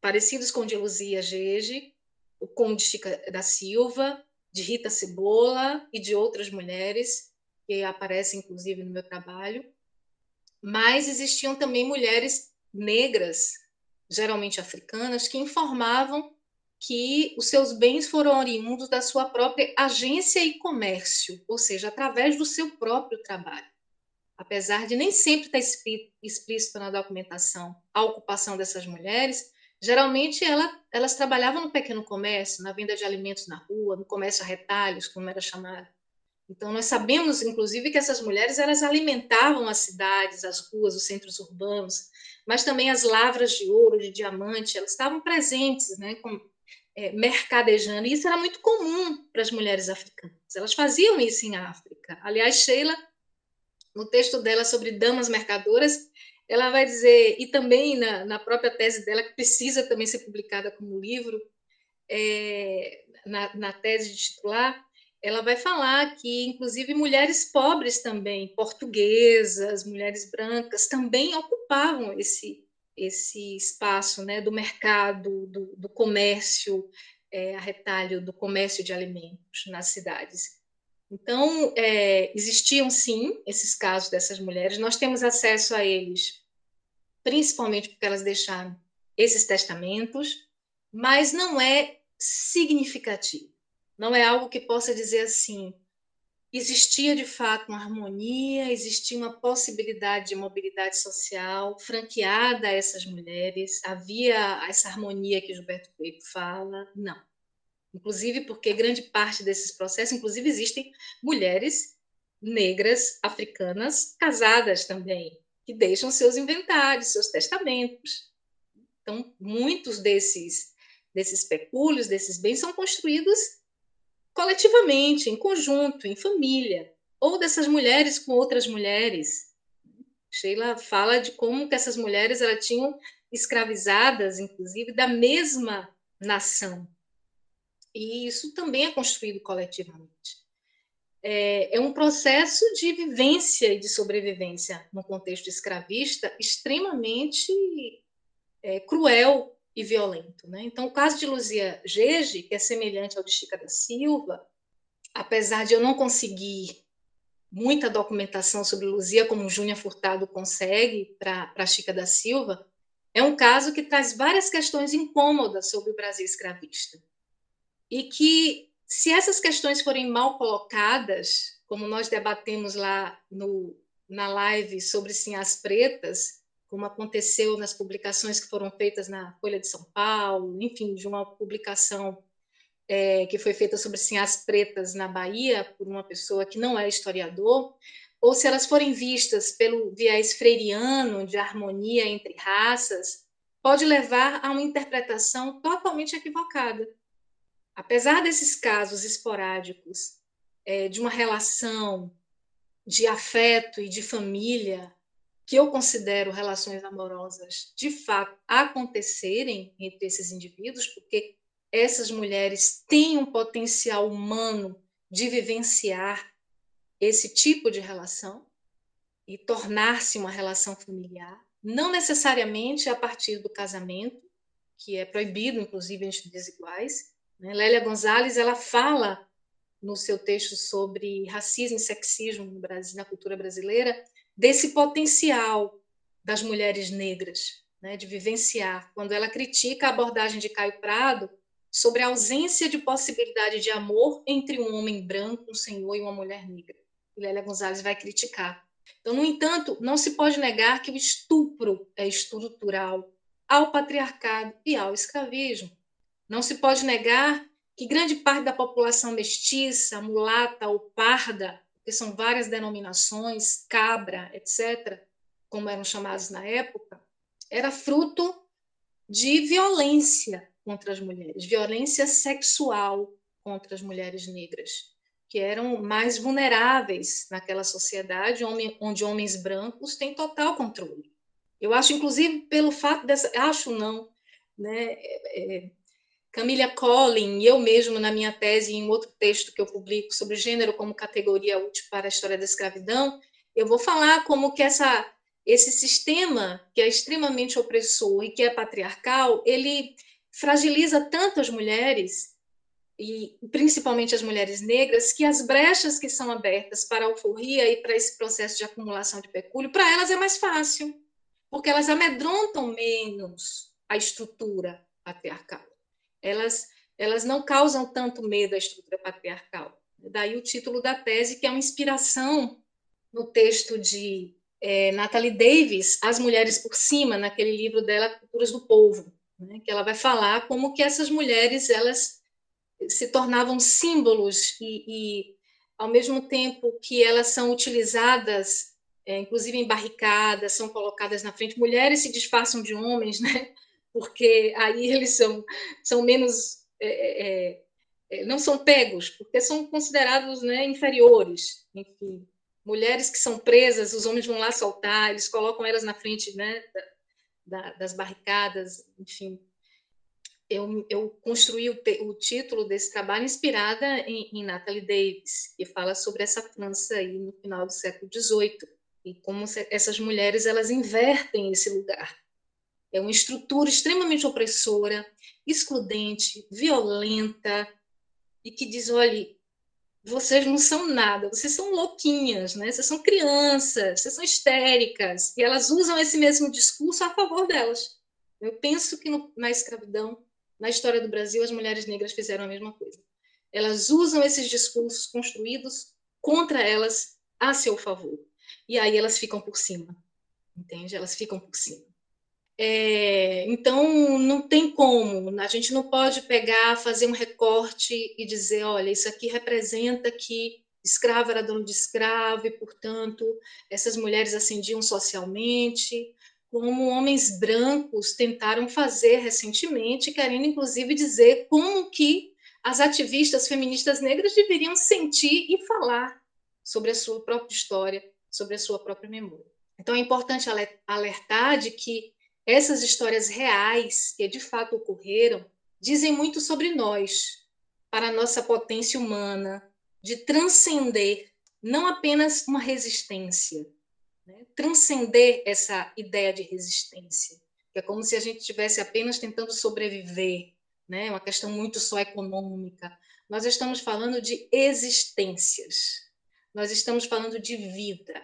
Speaker 4: parecidos com o de Luzia Gege, o de Chica da Silva, de Rita Cebola e de outras mulheres que aparecem inclusive no meu trabalho, mas existiam também mulheres negras, geralmente africanas, que informavam que os seus bens foram oriundos da sua própria agência e comércio, ou seja, através do seu próprio trabalho. Apesar de nem sempre estar explícito na documentação a ocupação dessas mulheres, geralmente ela, elas trabalhavam no pequeno comércio, na venda de alimentos na rua, no comércio a retalhos, como era chamado. Então, nós sabemos, inclusive, que essas mulheres elas alimentavam as cidades, as ruas, os centros urbanos, mas também as lavras de ouro, de diamante, elas estavam presentes, né, com, é, mercadejando, e isso era muito comum para as mulheres africanas. Elas faziam isso em África. Aliás, Sheila, no texto dela sobre damas mercadoras, ela vai dizer, e também na, na própria tese dela, que precisa também ser publicada como livro, é, na, na tese de titular, ela vai falar que, inclusive, mulheres pobres também, portuguesas, mulheres brancas, também ocupavam esse, esse espaço né, do mercado, do, do comércio, é, a retalho do comércio de alimentos nas cidades. Então, é, existiam sim esses casos dessas mulheres, nós temos acesso a eles, principalmente porque elas deixaram esses testamentos, mas não é significativo, não é algo que possa dizer assim, existia de fato uma harmonia, existia uma possibilidade de mobilidade social franqueada a essas mulheres, havia essa harmonia que Gilberto Coelho fala, não. Inclusive porque grande parte desses processos, inclusive existem mulheres negras africanas casadas também, que deixam seus inventários, seus testamentos. Então, muitos desses desses pecúlios, desses bens são construídos coletivamente, em conjunto, em família, ou dessas mulheres com outras mulheres. Sheila fala de como que essas mulheres elas tinham escravizadas, inclusive, da mesma nação, e isso também é construído coletivamente. É, é um processo de vivência e de sobrevivência no contexto escravista extremamente é, cruel e violento. Né? Então, o caso de Luzia Gege, que é semelhante ao de Chica da Silva, apesar de eu não conseguir muita documentação sobre Luzia, como Júnior Furtado consegue para Chica da Silva, é um caso que traz várias questões incômodas sobre o Brasil escravista e que, se essas questões forem mal colocadas, como nós debatemos lá no, na live sobre Sinhas Pretas, como aconteceu nas publicações que foram feitas na Folha de São Paulo, enfim, de uma publicação é, que foi feita sobre Sinhas Pretas na Bahia, por uma pessoa que não é historiador, ou se elas forem vistas pelo viés freiriano de harmonia entre raças, pode levar a uma interpretação totalmente equivocada apesar desses casos esporádicos é, de uma relação de afeto e de família, que eu considero relações amorosas de fato acontecerem entre esses indivíduos, porque essas mulheres têm um potencial humano de vivenciar esse tipo de relação e tornar-se uma relação familiar, não necessariamente a partir do casamento, que é proibido, inclusive, entre desiguais. Né? Lélia Gonzalez ela fala no seu texto sobre racismo e sexismo no Brasil, na cultura brasileira, desse potencial das mulheres negras, né, de vivenciar. Quando ela critica a abordagem de Caio Prado sobre a ausência de possibilidade de amor entre um homem branco, um senhor e uma mulher negra. E Lélia Gonzalez vai criticar. Então, no entanto, não se pode negar que o estupro é estrutural ao patriarcado e ao escravismo. Não se pode negar que grande parte da população mestiça, mulata ou parda, que são várias denominações, cabra, etc., como eram chamados na época, era fruto de violência contra as mulheres, violência sexual contra as mulheres negras, que eram mais vulneráveis naquela sociedade onde homens brancos têm total controle. Eu acho, inclusive, pelo fato dessa. Acho não, né? É, é Camila Collin e eu mesmo, na minha tese, em outro texto que eu publico sobre gênero como categoria útil para a história da escravidão, eu vou falar como que essa, esse sistema, que é extremamente opressor e que é patriarcal, ele fragiliza tanto as mulheres, e principalmente as mulheres negras, que as brechas que são abertas para a alforria e para esse processo de acumulação de pecúlio, para elas é mais fácil, porque elas amedrontam menos a estrutura patriarcal elas, elas não causam tanto medo à estrutura patriarcal. Daí o título da tese, que é uma inspiração no texto de é, Natalie Davis, As Mulheres por Cima, naquele livro dela, Culturas do Povo, né, que ela vai falar como que essas mulheres elas se tornavam símbolos e, e ao mesmo tempo que elas são utilizadas, é, inclusive em barricadas, são colocadas na frente, mulheres se disfarçam de homens, né? Porque aí eles são, são menos. É, é, é, é, não são pegos, porque são considerados né, inferiores. Enfim, mulheres que são presas, os homens vão lá soltar, eles colocam elas na frente né, da, da, das barricadas, enfim. Eu, eu construí o, o, título desse trabalho inspirada em, em Natalie Davis, que fala sobre essa França aí no final do século XVIII e como essas mulheres elas invertem esse lugar é uma estrutura extremamente opressora, excludente, violenta, e que diz: olhe, vocês não são nada, vocês são louquinhas, né? vocês são crianças, vocês são histéricas, e elas usam esse mesmo discurso a favor delas. Eu penso que no, na escravidão, na história do Brasil, as mulheres negras fizeram a mesma coisa. Elas usam esses discursos construídos contra elas a seu favor. E aí elas ficam por cima, entende? Elas ficam por cima. É, então, não tem como, a gente não pode pegar, fazer um recorte e dizer: olha, isso aqui representa que escravo era dono de escravo e, portanto, essas mulheres ascendiam socialmente, como homens brancos tentaram fazer recentemente, querendo inclusive dizer como que as ativistas feministas negras deveriam sentir e falar sobre a sua própria história, sobre a sua própria memória. Então, é importante alertar de que essas histórias reais, que de fato ocorreram, dizem muito sobre nós, para a nossa potência humana, de transcender não apenas uma resistência, né? transcender essa ideia de resistência, que é como se a gente estivesse apenas tentando sobreviver, né? uma questão muito só econômica. Nós estamos falando de existências, nós estamos falando de vida,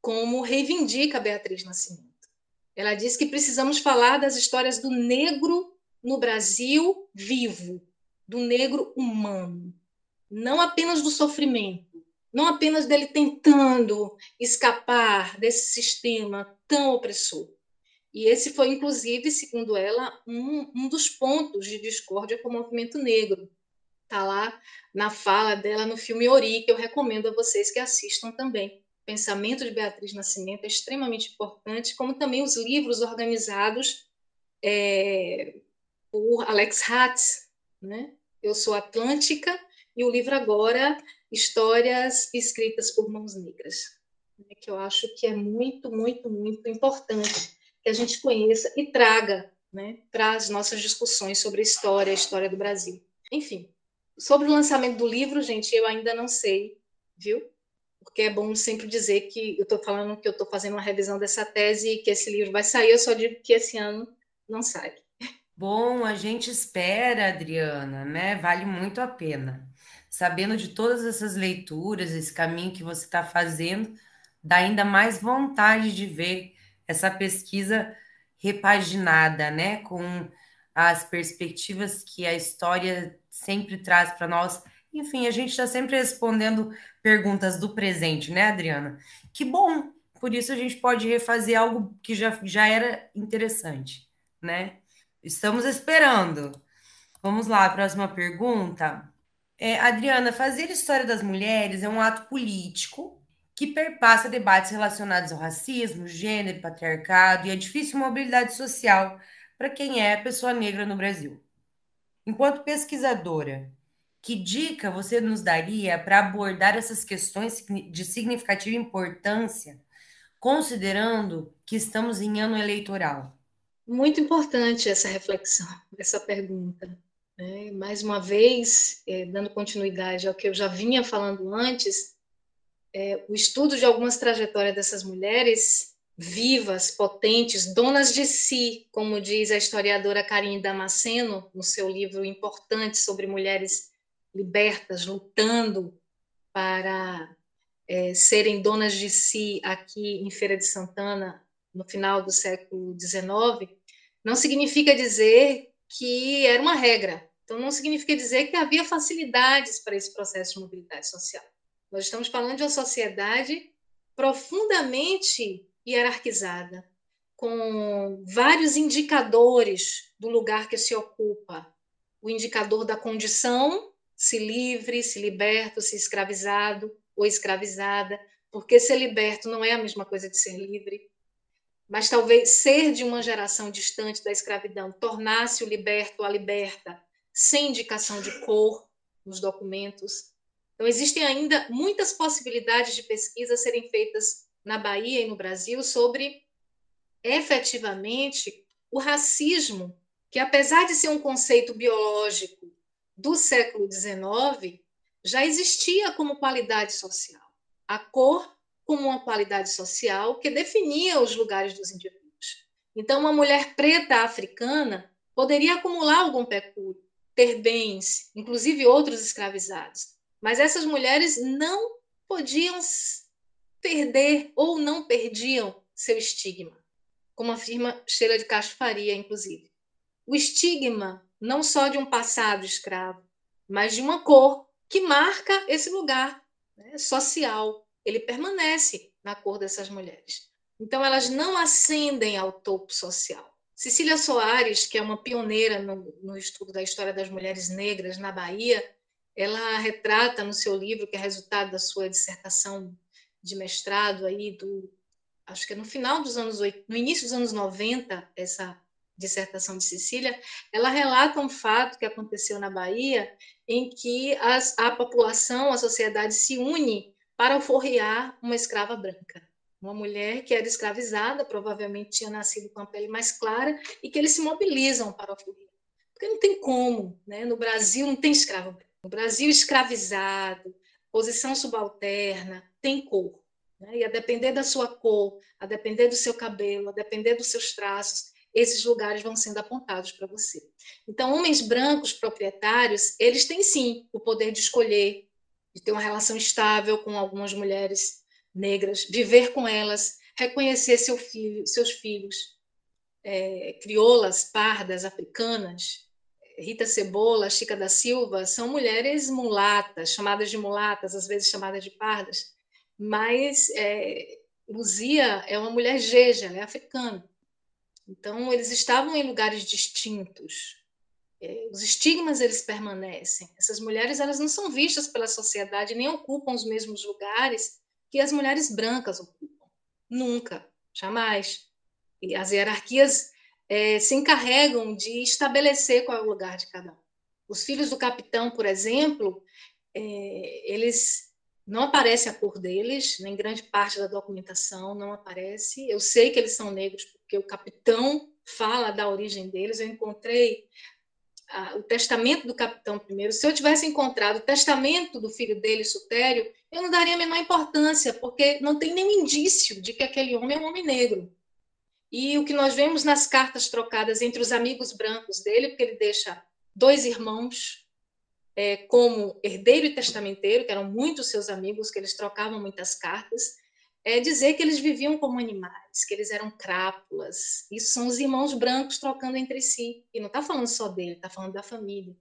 Speaker 4: como reivindica Beatriz Nascimento. Ela diz que precisamos falar das histórias do negro no Brasil vivo, do negro humano, não apenas do sofrimento, não apenas dele tentando escapar desse sistema tão opressor. E esse foi, inclusive, segundo ela, um, um dos pontos de discórdia com o movimento negro. Está lá na fala dela no filme Ori, que eu recomendo a vocês que assistam também pensamento de Beatriz Nascimento é extremamente importante, como também os livros organizados é, por Alex Hatz, né? Eu sou Atlântica e o livro agora Histórias escritas por mãos negras. né, que eu acho que é muito, muito, muito importante que a gente conheça e traga né, para as nossas discussões sobre a história, a história do Brasil. Enfim, sobre o lançamento do livro, gente, eu ainda não sei, viu? Porque é bom sempre dizer que eu estou falando que eu estou fazendo uma revisão dessa tese e que esse livro vai sair, eu só digo que esse ano não sai.
Speaker 2: Bom, a gente espera, Adriana, né? Vale muito a pena. Sabendo de todas essas leituras, esse caminho que você está fazendo, dá ainda mais vontade de ver essa pesquisa repaginada, né? Com as perspectivas que a história sempre traz para nós. Enfim, a gente está sempre respondendo perguntas do presente, né, Adriana? Que bom! Por isso a gente pode refazer algo que já, já era interessante, né? Estamos esperando. Vamos lá, próxima pergunta. É, Adriana, fazer história das mulheres é um ato político que perpassa debates relacionados ao racismo, gênero, patriarcado e a difícil mobilidade social para quem é pessoa negra no Brasil. Enquanto pesquisadora, que dica você nos daria para abordar essas questões de significativa importância, considerando que estamos em ano eleitoral?
Speaker 4: Muito importante essa reflexão, essa pergunta. Né? Mais uma vez, é, dando continuidade ao que eu já vinha falando antes, é, o estudo de algumas trajetórias dessas mulheres vivas, potentes, donas de si, como diz a historiadora Karine Damasceno no seu livro importante sobre mulheres libertas, lutando para é, serem donas de si aqui em Feira de Santana no final do século XIX, não significa dizer que era uma regra. Então, não significa dizer que havia facilidades para esse processo de mobilidade social. Nós estamos falando de uma sociedade profundamente hierarquizada, com vários indicadores do lugar que se ocupa. O indicador da condição, se livre, se liberto, se escravizado ou escravizada, porque ser liberto não é a mesma coisa de ser livre. Mas talvez ser de uma geração distante da escravidão tornasse o liberto a liberta sem indicação de cor nos documentos, então, existem ainda muitas possibilidades de pesquisa serem feitas na Bahia e no Brasil sobre efetivamente o racismo, que apesar de ser um conceito biológico do século XIX, já existia como qualidade social. A cor como uma qualidade social que definia os lugares dos indivíduos. Então, uma mulher preta africana poderia acumular algum pecúlio, ter bens, inclusive outros escravizados. Mas essas mulheres não podiam perder ou não perdiam seu estigma, como afirma Sheila de Castro Faria, inclusive. O estigma não só de um passado escravo, mas de uma cor que marca esse lugar né, social. Ele permanece na cor dessas mulheres. Então, elas não ascendem ao topo social. Cecília Soares, que é uma pioneira no, no estudo da história das mulheres negras na Bahia, ela retrata no seu livro, que é resultado da sua dissertação de mestrado aí do acho que é no final dos anos no início dos anos 90, essa dissertação de Cecília, ela relata um fato que aconteceu na Bahia em que as, a população, a sociedade se une para alforriar uma escrava branca. Uma mulher que era escravizada, provavelmente tinha nascido com a pele mais clara, e que eles se mobilizam para alforriar. Porque não tem como, né? no Brasil não tem escravo branco. No Brasil escravizado, posição subalterna, tem cor. Né? E a depender da sua cor, a depender do seu cabelo, a depender dos seus traços, esses lugares vão sendo apontados para você. Então, homens brancos proprietários, eles têm sim o poder de escolher, de ter uma relação estável com algumas mulheres negras, viver com elas, reconhecer seu filho, seus filhos, é, crioulas, pardas, africanas, Rita Cebola, Chica da Silva, são mulheres mulatas, chamadas de mulatas, às vezes chamadas de pardas, mas é, Luzia é uma mulher jeja, é africana. Então, eles estavam em lugares distintos. É, os estigmas, eles permanecem. Essas mulheres, elas não são vistas pela sociedade, nem ocupam os mesmos lugares que as mulheres brancas ocupam. Nunca, jamais. E as hierarquias é, se encarregam de estabelecer qual é o lugar de cada um. Os filhos do capitão, por exemplo, é, eles Não aparece a cor deles, nem grande parte da documentação não aparece. Eu sei que eles são negros porque o capitão fala da origem deles. Eu encontrei ah, o testamento do capitão primeiro. Se eu tivesse encontrado o testamento do filho dele, Sutério, eu não daria a menor importância, porque não tem nenhum indício de que aquele homem é um homem negro. E o que nós vemos nas cartas trocadas entre os amigos brancos dele, porque ele deixa dois irmãos é, como herdeiro e testamenteiro, que eram muitos seus amigos, que eles trocavam muitas cartas, é dizer que eles viviam como animais, que eles eram crápulas. Isso são os irmãos brancos trocando entre si. E não está falando só dele, está falando da família.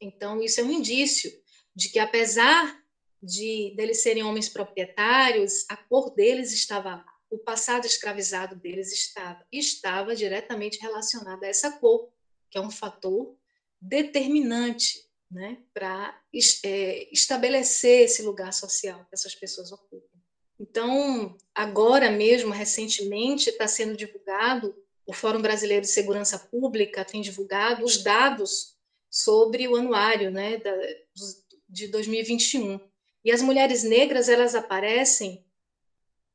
Speaker 4: Então, isso é um indício de que, apesar de deles serem homens proprietários, a cor deles estava lá. O passado escravizado deles estava, estava diretamente relacionado a essa cor, que é um fator determinante né, para é, estabelecer esse lugar social que essas pessoas ocupam. Então, agora mesmo, recentemente, está sendo divulgado, o Fórum Brasileiro de Segurança Pública tem divulgado os dados sobre o anuário né, da, de 2021. E as mulheres negras, elas aparecem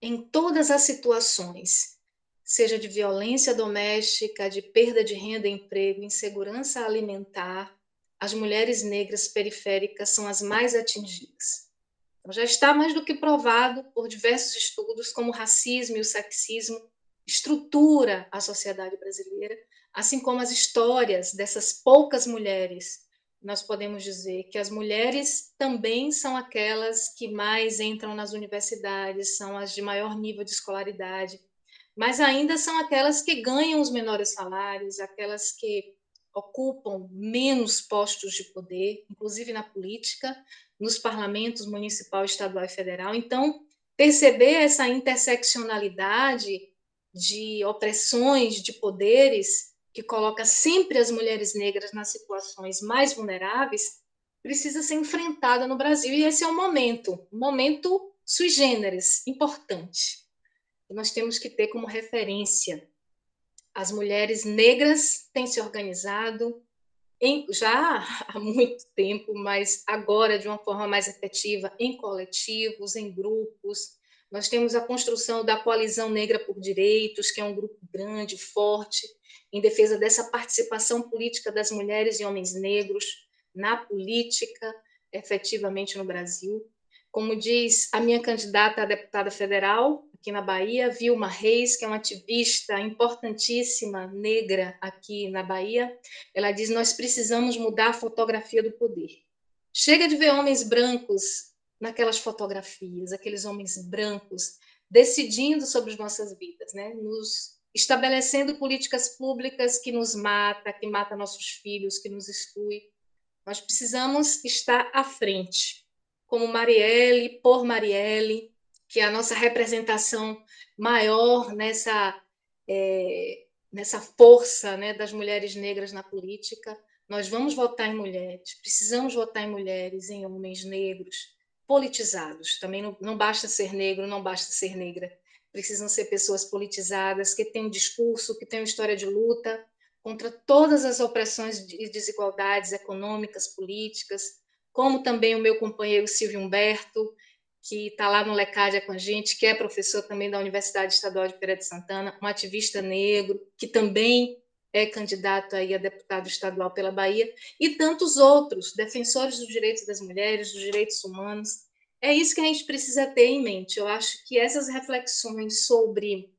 Speaker 4: em todas as situações, seja de violência doméstica, de perda de renda, emprego, insegurança alimentar, as mulheres negras periféricas são as mais atingidas. Então, já está mais do que provado por diversos estudos como o racismo e o sexismo estrutura a sociedade brasileira, assim como as histórias dessas poucas mulheres. Nós podemos dizer que as mulheres também são aquelas que mais entram nas universidades, são as de maior nível de escolaridade, mas ainda são aquelas que ganham os menores salários, aquelas que ocupam menos postos de poder, inclusive na política, nos parlamentos municipal, estadual e federal. Então, perceber essa interseccionalidade de opressões, de poderes, que coloca sempre as mulheres negras nas situações mais vulneráveis, precisa ser enfrentada no Brasil. E esse é um momento, um momento sui generis, importante. Nós temos que ter como referência. As mulheres negras têm se organizado, em, já há muito tempo, mas agora de uma forma mais efetiva, em coletivos, em grupos. Nós temos a construção da Coalizão Negra por Direitos, que é um grupo grande, forte, em defesa dessa participação política das mulheres e homens negros na política, efetivamente no Brasil. Como diz a minha candidata a deputada federal, aqui na Bahia, Vilma Reis, que é uma ativista importantíssima negra aqui na Bahia, ela diz: Nós precisamos mudar a fotografia do poder. Chega de ver homens brancos naquelas fotografias, aqueles homens brancos decidindo sobre as nossas vidas, né? nos estabelecendo políticas públicas que nos mata, que mata nossos filhos, que nos exclui. Nós precisamos estar à frente, como Marielle, por Marielle, que é a nossa representação maior nessa, é, nessa força né, das mulheres negras na política. Nós vamos votar em mulheres, precisamos votar em mulheres, em homens negros, politizados. Também não, não basta ser negro, não basta ser negra. Precisam ser pessoas politizadas, que um discurso, que uma história de luta contra todas as opressões e desigualdades econômicas, políticas, como também o meu companheiro Silvio Humberto, que está lá no Lecádia com a gente, que é professor também da Universidade Estadual de Feira de Santana, um ativista negro, que também é candidato aí a deputado estadual pela Bahia, e tantos outros, defensores dos direitos das mulheres, dos direitos humanos. É isso que a gente precisa ter em mente. Eu acho que essas reflexões sobre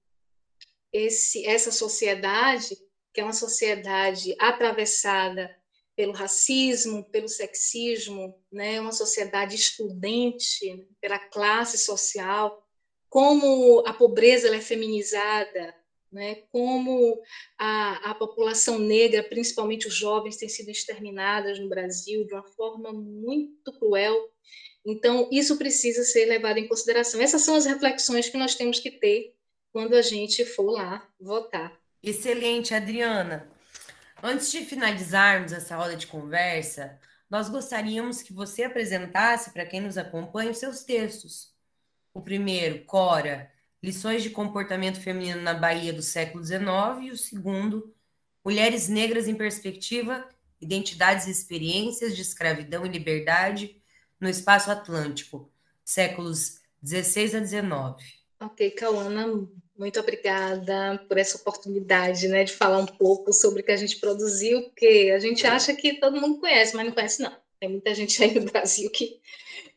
Speaker 4: esse, essa sociedade, que é uma sociedade atravessada pelo racismo, pelo sexismo, né, uma sociedade excludente pela classe social, como a pobreza é feminizada, né, como a, a população negra, principalmente os jovens, têm sido exterminadas no Brasil de uma forma muito cruel. Então, isso precisa ser levado em consideração. Essas são as reflexões que nós temos que ter quando a gente for lá votar.
Speaker 2: Excelente, Adriana. Antes de finalizarmos essa roda de conversa, nós gostaríamos que você apresentasse para quem nos acompanha os seus textos. O primeiro, Cora, Lições de Comportamento Feminino na Bahia do século XIX, e o segundo, Mulheres Negras em Perspectiva, Identidades e Experiências de Escravidão e Liberdade no Espaço Atlântico, séculos 16 a 19.
Speaker 4: Ok, Cauana, muito obrigada por essa oportunidade, né, de falar um pouco sobre o que a gente produziu, porque a gente acha que todo mundo conhece, mas não conhece não. Tem muita gente aí no Brasil que,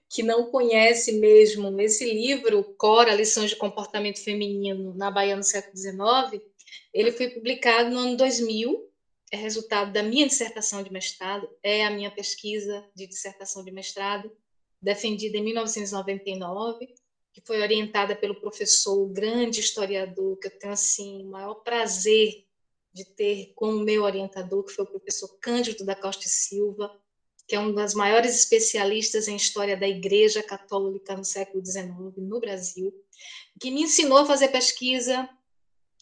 Speaker 4: que não conhece mesmo esse livro, Cora, Lições de Comportamento Feminino na Bahia no século XIX. Ele foi publicado no ano 2000, é resultado da minha dissertação de mestrado, é a minha pesquisa de dissertação de mestrado, defendida em 1999, que foi orientada pelo professor, o grande historiador, que eu tenho assim, o maior prazer de ter como meu orientador, que foi o professor Cândido da Costa e Silva, que é um dos maiores especialistas em história da Igreja Católica no século XIX no Brasil, que me ensinou a fazer pesquisa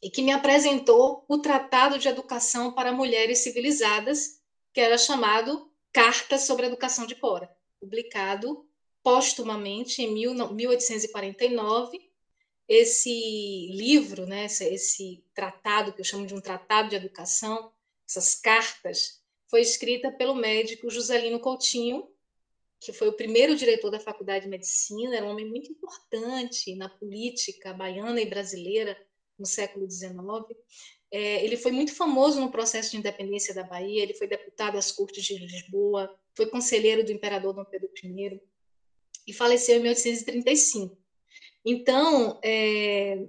Speaker 4: e que me apresentou o Tratado de Educação para Mulheres Civilizadas, que era chamado Carta sobre a Educação de Cora, publicado postumamente em 1849. Esse livro, né, esse, esse tratado, que eu chamo de um tratado de educação, essas cartas, foi escrita pelo médico Joselino Coutinho, que foi o primeiro diretor da Faculdade de Medicina, era um homem muito importante na política baiana e brasileira no século XIX. É, ele foi muito famoso no processo de independência da Bahia, ele foi deputado às Cortes de Lisboa, foi conselheiro do imperador Dom Pedro I e faleceu em 1835. Então, é,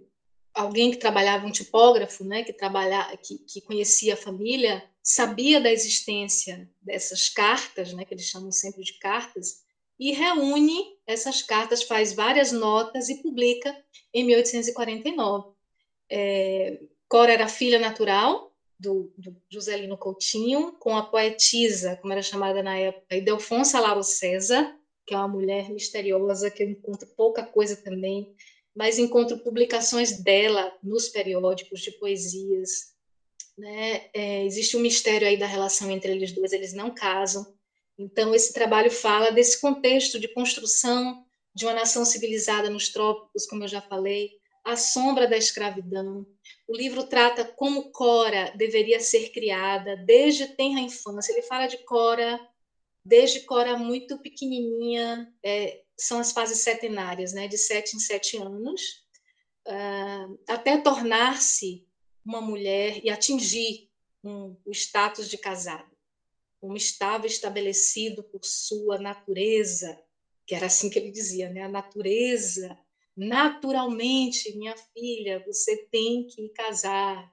Speaker 4: alguém que trabalhava, um tipógrafo, né, que, trabalha, que, que conhecia a família, sabia da existência dessas cartas, né, que eles chamam sempre de cartas, e reúne essas cartas, faz várias notas e publica em 1849. É, Cora era filha natural do, do Joselino Coutinho, com a poetisa, como era chamada na época, Idelfonsa Lauro César, que é uma mulher misteriosa que eu encontro pouca coisa também, mas encontro publicações dela nos periódicos de poesias, né? É, existe um mistério aí da relação entre eles dois, eles não casam. Então, esse trabalho fala desse contexto de construção de uma nação civilizada nos trópicos, como eu já falei, a sombra da escravidão. O livro trata como Cora deveria ser criada desde tenra infância. Ele fala de Cora desde Cora muito pequenininha, é, são as fases setenárias, né, de sete em sete anos, uh, até tornar-se uma mulher e atingir um, o status de casada, como estava estabelecido por sua natureza, que era assim que ele dizia, né? A natureza, naturalmente, minha filha, você tem que casar.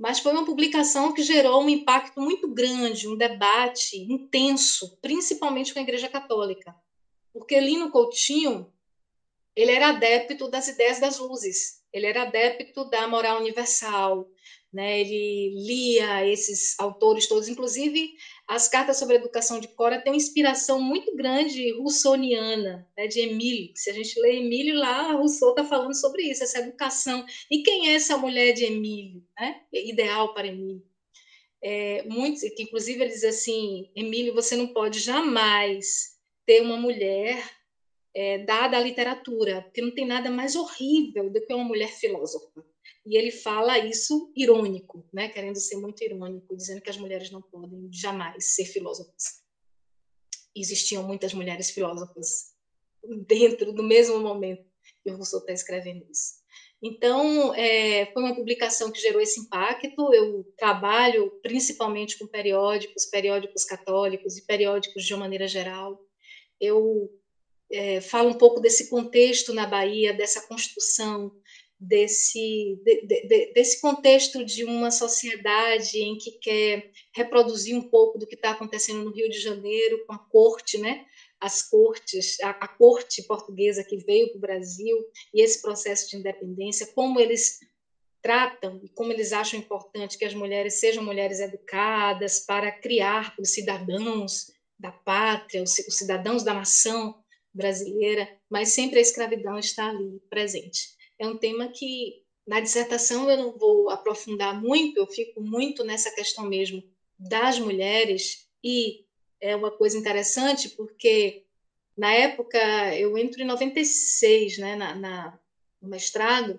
Speaker 4: Mas foi uma publicação que gerou um impacto muito grande, um debate intenso, principalmente com a Igreja Católica, porque Lino Coutinho ele era adepto das ideias das luzes, ele era adepto da moral universal, né? ele lia esses autores todos, inclusive as cartas sobre a educação de Cora têm uma inspiração muito grande russoniana, né? de Emílio. Se a gente lê Emílio lá, Rousseau está falando sobre isso, essa educação. E quem é essa mulher de Emílio? Né? Ideal para Emílio. É, muitos, que inclusive ele diz assim, Emílio, você não pode jamais ter uma mulher é, dada à literatura, porque não tem nada mais horrível do que uma mulher filósofa. E ele fala isso irônico, né, querendo ser muito irônico, dizendo que as mulheres não podem jamais ser filósofas. Existiam muitas mulheres filósofas dentro do mesmo momento que o Rousseau está escrevendo isso. Então, é, foi uma publicação que gerou esse impacto. Eu trabalho principalmente com periódicos, periódicos católicos e periódicos de uma maneira geral. Eu é, fala um pouco desse contexto na Bahia, dessa construção, desse, de, de, desse contexto de uma sociedade em que quer reproduzir um pouco do que está acontecendo no Rio de Janeiro com a corte, né? as cortes, a, a corte portuguesa que veio para o Brasil e esse processo de independência, como eles tratam e como eles acham importante que as mulheres sejam mulheres educadas para criar os cidadãos da pátria, os cidadãos da nação, brasileira, mas sempre a escravidão está ali presente. É um tema que na dissertação eu não vou aprofundar muito, eu fico muito nessa questão mesmo das mulheres e é uma coisa interessante porque na época eu entro em 96, né, na, na no mestrado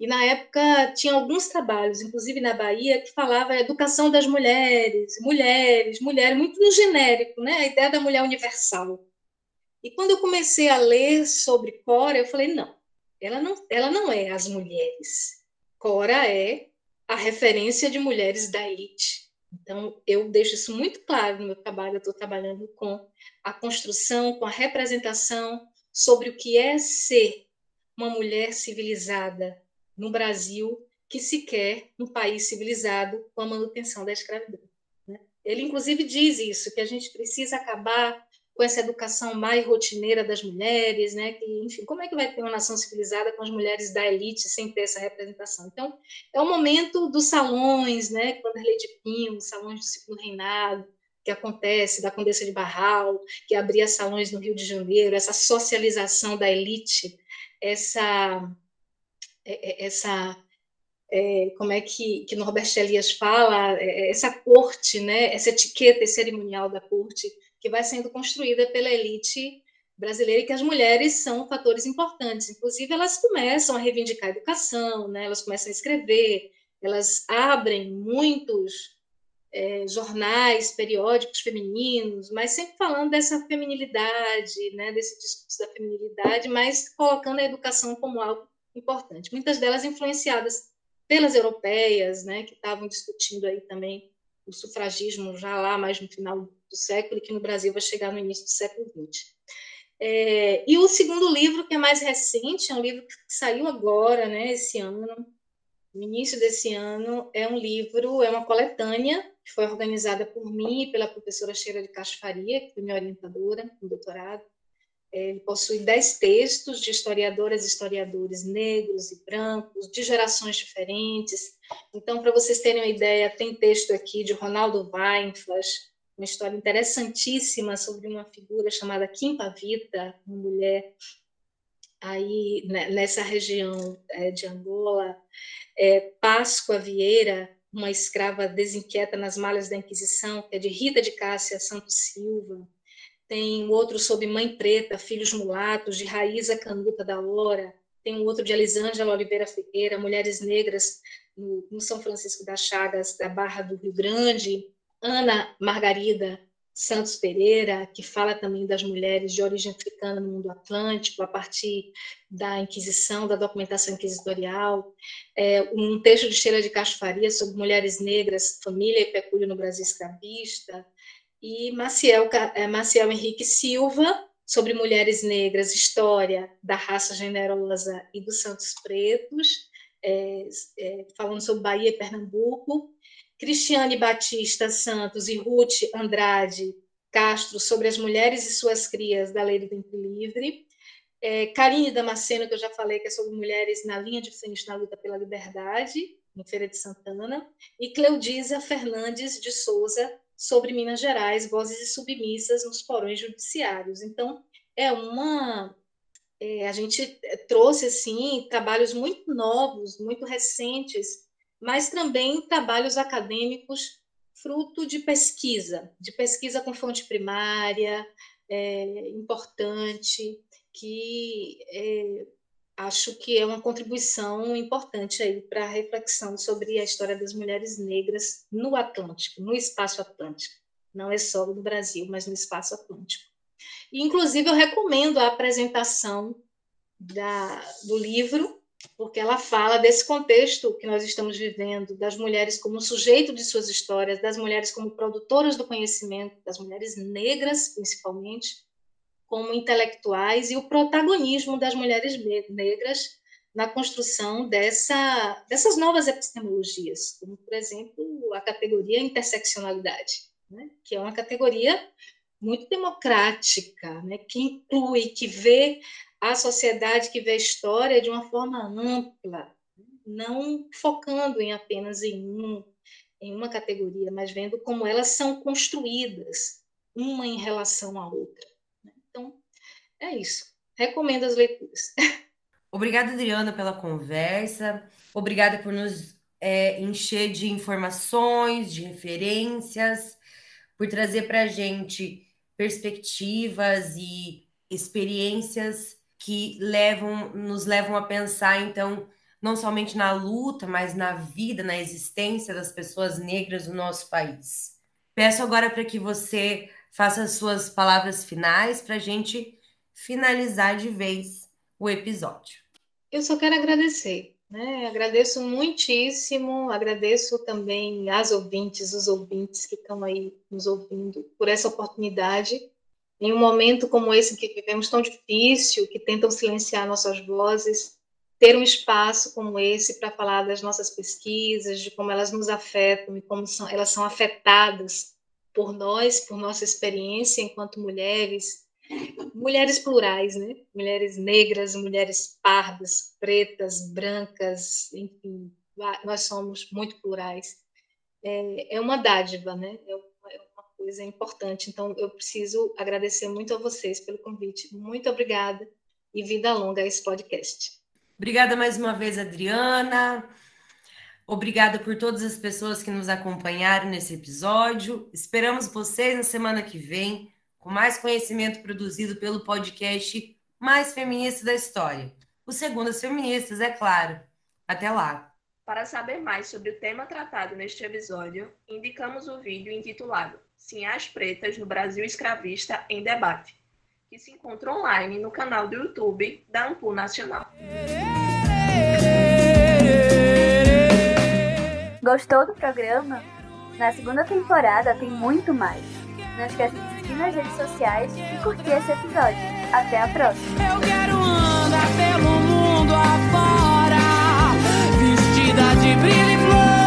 Speaker 4: e na época tinha alguns trabalhos, inclusive na Bahia, que falava educação das mulheres, mulheres, mulheres, muito no genérico, né? A ideia da mulher universal. E quando eu comecei a ler sobre Cora, eu falei, não, ela não, ela não é as mulheres. Cora é a referência de mulheres da elite. Então, eu deixo isso muito claro no meu trabalho. Eu estou trabalhando com a construção, com a representação sobre o que é ser uma mulher civilizada no Brasil, que se quer um país civilizado com a manutenção da escravidão. Né? Ele, inclusive, diz isso, que a gente precisa acabar com essa educação mais rotineira das mulheres, né? Que, enfim, como é que vai ter uma nação civilizada com as mulheres da elite sem ter essa representação? Então, é o momento dos salões, né? A de Pinho, salões do segundo reinado, que acontece da Condessa de Barral, que abria salões no Rio de Janeiro, essa socialização da elite, essa é, é, essa é, como é que, que Norberto Elias fala, é, essa corte, né, essa etiqueta cerimonial da corte que vai sendo construída pela elite brasileira e que as mulheres são fatores importantes. Inclusive, elas começam a reivindicar a educação, né? elas começam a escrever, elas abrem muitos é, jornais, periódicos femininos, mas sempre falando dessa feminilidade, né? desse discurso da feminilidade, mas colocando a educação como algo importante. Muitas delas influenciadas pelas europeias, né? que estavam discutindo aí também o sufragismo já lá mais no final do século e que no Brasil vai chegar no início do século XX. É, e o segundo livro, que é mais recente, é um livro que saiu agora, né, esse ano, no início desse ano, é um livro, é uma coletânea que foi organizada por mim e pela professora Sheila de Castro Faria, que foi minha orientadora no doutorado. Ele possui dez textos de historiadoras e historiadores negros e brancos, de gerações diferentes. Então, para vocês terem uma ideia, tem texto aqui de Ronaldo Weinflas, uma história interessantíssima sobre uma figura chamada Kim Pavita, uma mulher aí né, nessa região é, de Angola, é, Páscoa Vieira, uma escrava desinquieta nas malhas da Inquisição, que é de Rita de Cássia Santos Silva, tem outro sobre Mãe Preta, Filhos Mulatos, de Raíza Canuta da Hora, tem um outro de Elisângela Oliveira Ferreira, Mulheres Negras no, no São Francisco das Chagas, da Barra do Rio Grande, Ana Margarida Santos Pereira, que fala também das mulheres de origem africana no mundo atlântico, a partir da Inquisição, da documentação inquisitorial, é, um texto de Sheila de Castro Faria sobre mulheres negras, família e pecúlio no Brasil escravista, e Maciel, é, Maciel Henrique Silva, sobre mulheres negras, história da raça generosa e dos santos pretos, é, é, falando sobre Bahia e Pernambuco, Cristiane Batista Santos e Ruth Andrade Castro sobre as mulheres e suas crias da Lei do Tempo Livre. É, Damasceno, que eu já falei, que é sobre mulheres na linha de frente na luta pela liberdade, em Feira de Santana. E Cleudísia Fernandes de Souza, sobre Minas Gerais, vozes submissas nos porões judiciários. Então, é uma. É, a gente trouxe assim trabalhos muito novos, muito recentes mas também trabalhos acadêmicos fruto de pesquisa, de pesquisa com fonte primária, é, importante, que é, acho que é uma contribuição importante aí para a reflexão sobre a história das mulheres negras no Atlântico, no espaço atlântico. Não é só no Brasil, mas no espaço atlântico. E, inclusive, eu recomendo a apresentação da, do livro porque ela fala desse contexto que nós estamos vivendo, das mulheres como sujeito de suas histórias, das mulheres como produtoras do conhecimento, das mulheres negras, principalmente, como intelectuais, e o protagonismo das mulheres negras na construção dessa, dessas novas epistemologias, como, por exemplo, a categoria interseccionalidade, né? que é uma categoria muito democrática, né? que inclui, que vê a sociedade que vê a história de uma forma ampla, não focando em apenas em, um, em uma categoria, mas vendo como elas são construídas, uma em relação à outra. É isso. Recomendo as leituras.
Speaker 2: Obrigada, Adriana, pela conversa. Obrigada por nos é, encher de informações, de referências, por trazer para a gente perspectivas e experiências que levam, nos levam a pensar, então, não somente na luta, mas na vida, na existência das pessoas negras no nosso país. Peço agora para que você faça as suas palavras finais para a gente finalizar de vez o episódio.
Speaker 4: Eu só quero agradecer, né? Agradeço muitíssimo, agradeço também às ouvintes, os ouvintes que estão aí nos ouvindo por essa oportunidade. Em um momento como esse que vivemos tão difícil, que tentam silenciar nossas vozes, ter um espaço como esse para falar das nossas pesquisas, de como elas nos afetam e como são, elas são afetadas por nós, por nossa experiência enquanto mulheres, mulheres plurais, né? Mulheres negras, mulheres pardas, pretas, brancas, enfim, nós somos muito plurais. É, é uma dádiva, né? É é uma coisa importante. Então, eu preciso agradecer muito a vocês pelo convite. Muito obrigada e vida longa a esse podcast.
Speaker 2: Obrigada mais uma vez, Adriana. Obrigada por todas as pessoas que nos acompanharam nesse episódio. Esperamos vocês na semana que vem com mais conhecimento produzido pelo podcast mais feminista da história. O Segundas Feministas, é claro. Até lá.
Speaker 3: Para saber mais sobre o tema tratado neste episódio, indicamos o vídeo intitulado Sinhás Pretas no Brasil Escravista em Debate, que se encontra online no canal do YouTube da Ampu Nacional.
Speaker 1: Gostou do programa? Na segunda temporada tem muito mais. Não esqueça de nas redes sociais e curtir esse episódio. Até a próxima!
Speaker 5: Eu quero andar pelo mundo afora, vestida de brilho e flor.